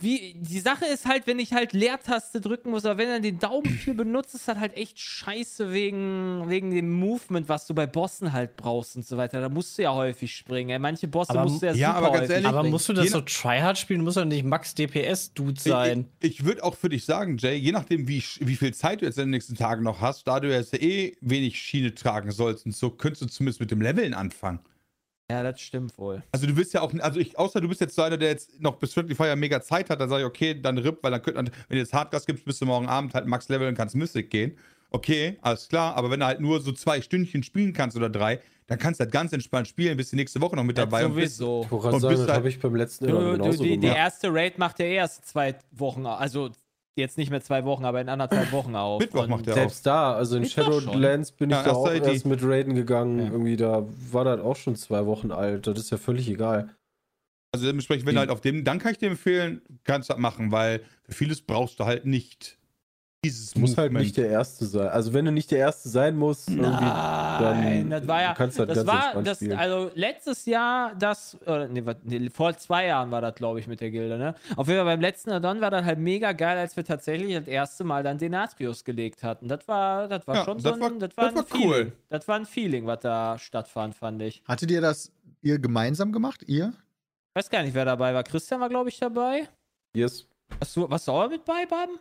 Speaker 5: wie. Die Sache ist halt, wenn ich halt Leertaste drücken muss, aber wenn er den Daumen viel benutzt, ist das halt echt scheiße wegen, wegen dem Movement, was du bei Bossen halt brauchst und so weiter. Da musst du ja häufig springen. Ey. Manche Bosse
Speaker 4: Aber-
Speaker 5: musst du ja,
Speaker 2: ja,
Speaker 5: super
Speaker 2: aber ganz
Speaker 5: häufig
Speaker 2: ehrlich,
Speaker 4: Aber musst du das
Speaker 2: Je
Speaker 4: so tryhard spielen? Muss doch nicht Max DPS-Dude sein.
Speaker 2: Ich, ich würde auch für dich sagen, Jay, je nachdem, wie, wie viel Zeit du jetzt in den nächsten Tagen noch hast, da du jetzt eh wenig Schiene tragen sollst und so, könntest du zumindest mit dem Leveln anfangen.
Speaker 5: Ja, das stimmt wohl.
Speaker 2: Also du willst ja auch, also ich, außer du bist jetzt so einer, der jetzt noch bis Friendly Fire mega Zeit hat, dann sage ich, okay, dann RIP, weil dann könnt, wenn du jetzt Hardgas gibst, bist du morgen Abend halt Max Level und kannst Mystic gehen. Okay, alles klar, aber wenn du halt nur so zwei Stündchen spielen kannst oder drei, dann kannst du halt ganz entspannt spielen, bist du nächste Woche noch mit dabei und bist,
Speaker 5: sowieso.
Speaker 6: Wollte gerade
Speaker 2: Und
Speaker 6: sagen,
Speaker 2: bist
Speaker 6: das
Speaker 2: halt-
Speaker 6: habe ich beim letzten
Speaker 5: Du,
Speaker 6: Addon
Speaker 5: du, die, die erste Raid macht er erst zwei Wochen, also jetzt nicht mehr zwei Wochen, aber in anderthalb Wochen auf.
Speaker 2: Mittwoch
Speaker 5: Und-
Speaker 2: macht er
Speaker 6: Selbst da, also in
Speaker 5: Mittwoch
Speaker 6: Shadowlands bin ich
Speaker 2: Ja,
Speaker 6: da auch
Speaker 2: ID.
Speaker 6: erst mit Raiden gegangen.
Speaker 5: Ja.
Speaker 6: Irgendwie, da war das auch schon zwei Wochen alt. Das ist ja völlig egal.
Speaker 2: Also dementsprechend, wenn du halt auf dem, dann kann ich dir empfehlen, kannst du das machen, weil für vieles brauchst du halt nicht dieses
Speaker 6: Du musst halt nicht der Erste sein. Also wenn du nicht der Erste sein musst, irgendwie,
Speaker 5: Nein, das war ja,
Speaker 6: du kannst halt
Speaker 5: das
Speaker 6: ganz
Speaker 5: war, das,
Speaker 6: spielen.
Speaker 5: also letztes Jahr, das, oder, nee, vor zwei Jahren war das, glaube ich, mit der Gilde, ne? Auf jeden Fall beim letzten Addon war das halt mega geil, als wir tatsächlich das erste Mal dann Denatrius gelegt hatten. Das war, das war
Speaker 2: Ja,
Speaker 5: schon
Speaker 2: das
Speaker 5: so
Speaker 2: war-
Speaker 5: ein, das war,
Speaker 2: das
Speaker 5: ein
Speaker 2: war
Speaker 5: Feeling.
Speaker 2: cool.
Speaker 5: Das war ein Feeling, was da stattfand, fand ich.
Speaker 3: Hattet ihr das ihr gemeinsam gemacht? Ihr?
Speaker 5: Ich weiß gar nicht, wer dabei war. Christian war, glaube ich, dabei.
Speaker 6: Yes.
Speaker 5: Hast du, warst du auch mit bei, Baben?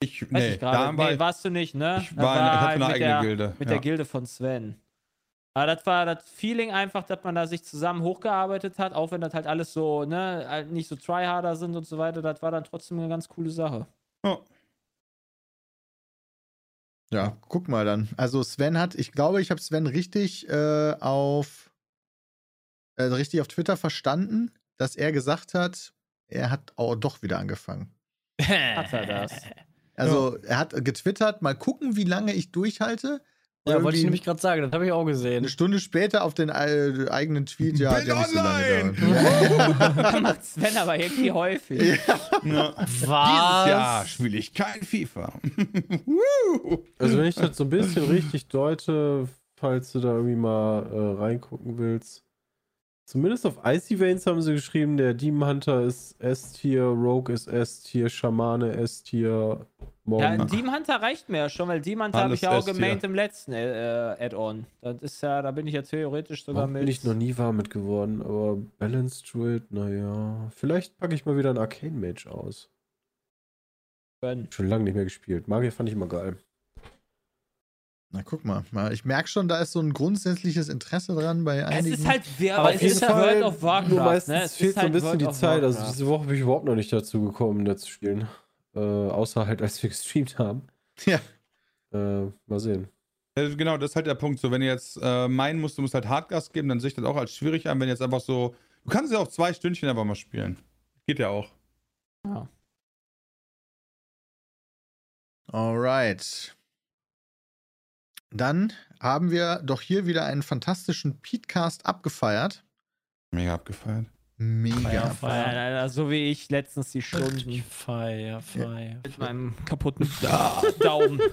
Speaker 2: Ich,
Speaker 5: Weiß
Speaker 2: nee,
Speaker 5: ich
Speaker 2: war
Speaker 5: Nee, warst du nicht, ne?
Speaker 2: ich war, hatte
Speaker 5: halt
Speaker 2: eine
Speaker 5: mit
Speaker 2: eigene
Speaker 5: der,
Speaker 2: Gilde.
Speaker 5: Mit
Speaker 2: ja.
Speaker 5: der Gilde von Sven. Aber das war das Feeling einfach, dass man da sich zusammen hochgearbeitet hat, auch wenn das halt alles so, ne, halt nicht so tryharder sind und so weiter. Das war dann trotzdem eine ganz coole Sache.
Speaker 2: Ja.
Speaker 3: Ja, guck mal dann. Also Sven hat, ich glaube, ich habe Sven richtig äh, auf äh, richtig auf Twitter verstanden, dass er gesagt hat, er hat auch doch wieder angefangen.
Speaker 5: Hat er das?
Speaker 3: Also er hat getwittert, mal gucken, wie lange ich durchhalte.
Speaker 4: Ja, wollte ich nämlich gerade sagen, das habe ich auch gesehen.
Speaker 3: Eine Stunde später auf den äh, eigenen Tweet, ja,
Speaker 2: Bin
Speaker 3: der nicht so lange
Speaker 2: online!
Speaker 5: Macht Sven aber irgendwie häufig.
Speaker 2: Ja.
Speaker 4: Was?
Speaker 2: Dieses Jahr spiele ich kein FIFA.
Speaker 6: Also wenn ich das so ein bisschen richtig deute, falls du da irgendwie mal äh, reingucken willst. Zumindest auf Icy Veins haben sie geschrieben, der Demon Hunter ist S-Tier, Rogue ist S-Tier, Schamane S-Tier.
Speaker 5: Ja, Demon Hunter reicht mir ja schon, weil Demon Hunter habe ich ja auch gemaint im letzten äh, Add-on. Das ist ja, da bin ich ja theoretisch sogar
Speaker 6: Monk
Speaker 5: mit.
Speaker 6: bin ich noch nie warm mit geworden, aber Balanced Druid, naja. Vielleicht packe ich mal wieder einen Arcane Mage aus.
Speaker 5: Gönn.
Speaker 6: Schon lange nicht mehr gespielt. Magier fand ich immer geil.
Speaker 3: Na, guck mal. mal ich merke schon, da ist so ein grundsätzliches Interesse dran bei
Speaker 5: Es
Speaker 3: einigen.
Speaker 5: ist halt, wer,
Speaker 6: Aber
Speaker 5: es ist ja World of Warcraft.
Speaker 6: nur meistens
Speaker 5: ne? Es
Speaker 6: fehlt so ein
Speaker 5: halt
Speaker 6: bisschen
Speaker 5: World
Speaker 6: die Zeit. Also diese Woche bin ich überhaupt noch nicht dazu gekommen, da zu spielen. Äh, außer halt, als wir gestreamt haben.
Speaker 3: Ja.
Speaker 6: Äh, mal sehen.
Speaker 2: Ja, genau, das ist halt der Punkt. So, wenn du jetzt äh, meinen musst, du musst halt Hardgas geben, dann sehe ich das auch als schwierig an, wenn jetzt einfach so. Du kannst ja auch zwei Stündchen einfach mal spielen. Geht ja auch.
Speaker 3: Alright. Dann haben wir doch hier wieder einen fantastischen Petecast abgefeiert.
Speaker 2: Mega abgefeiert.
Speaker 3: Mega.
Speaker 4: Feier,
Speaker 5: Feiern, Alter, so wie ich letztens die Stunden
Speaker 4: Feier, Feier.
Speaker 5: mit meinem kaputten Daumen.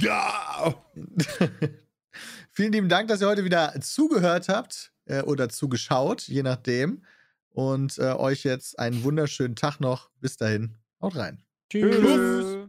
Speaker 2: Ja!
Speaker 3: Vielen lieben Dank, dass ihr heute wieder zugehört habt äh, oder zugeschaut, je nachdem. Und äh, euch jetzt einen wunderschönen Tag noch. Bis dahin. Haut rein.
Speaker 5: Tschüss.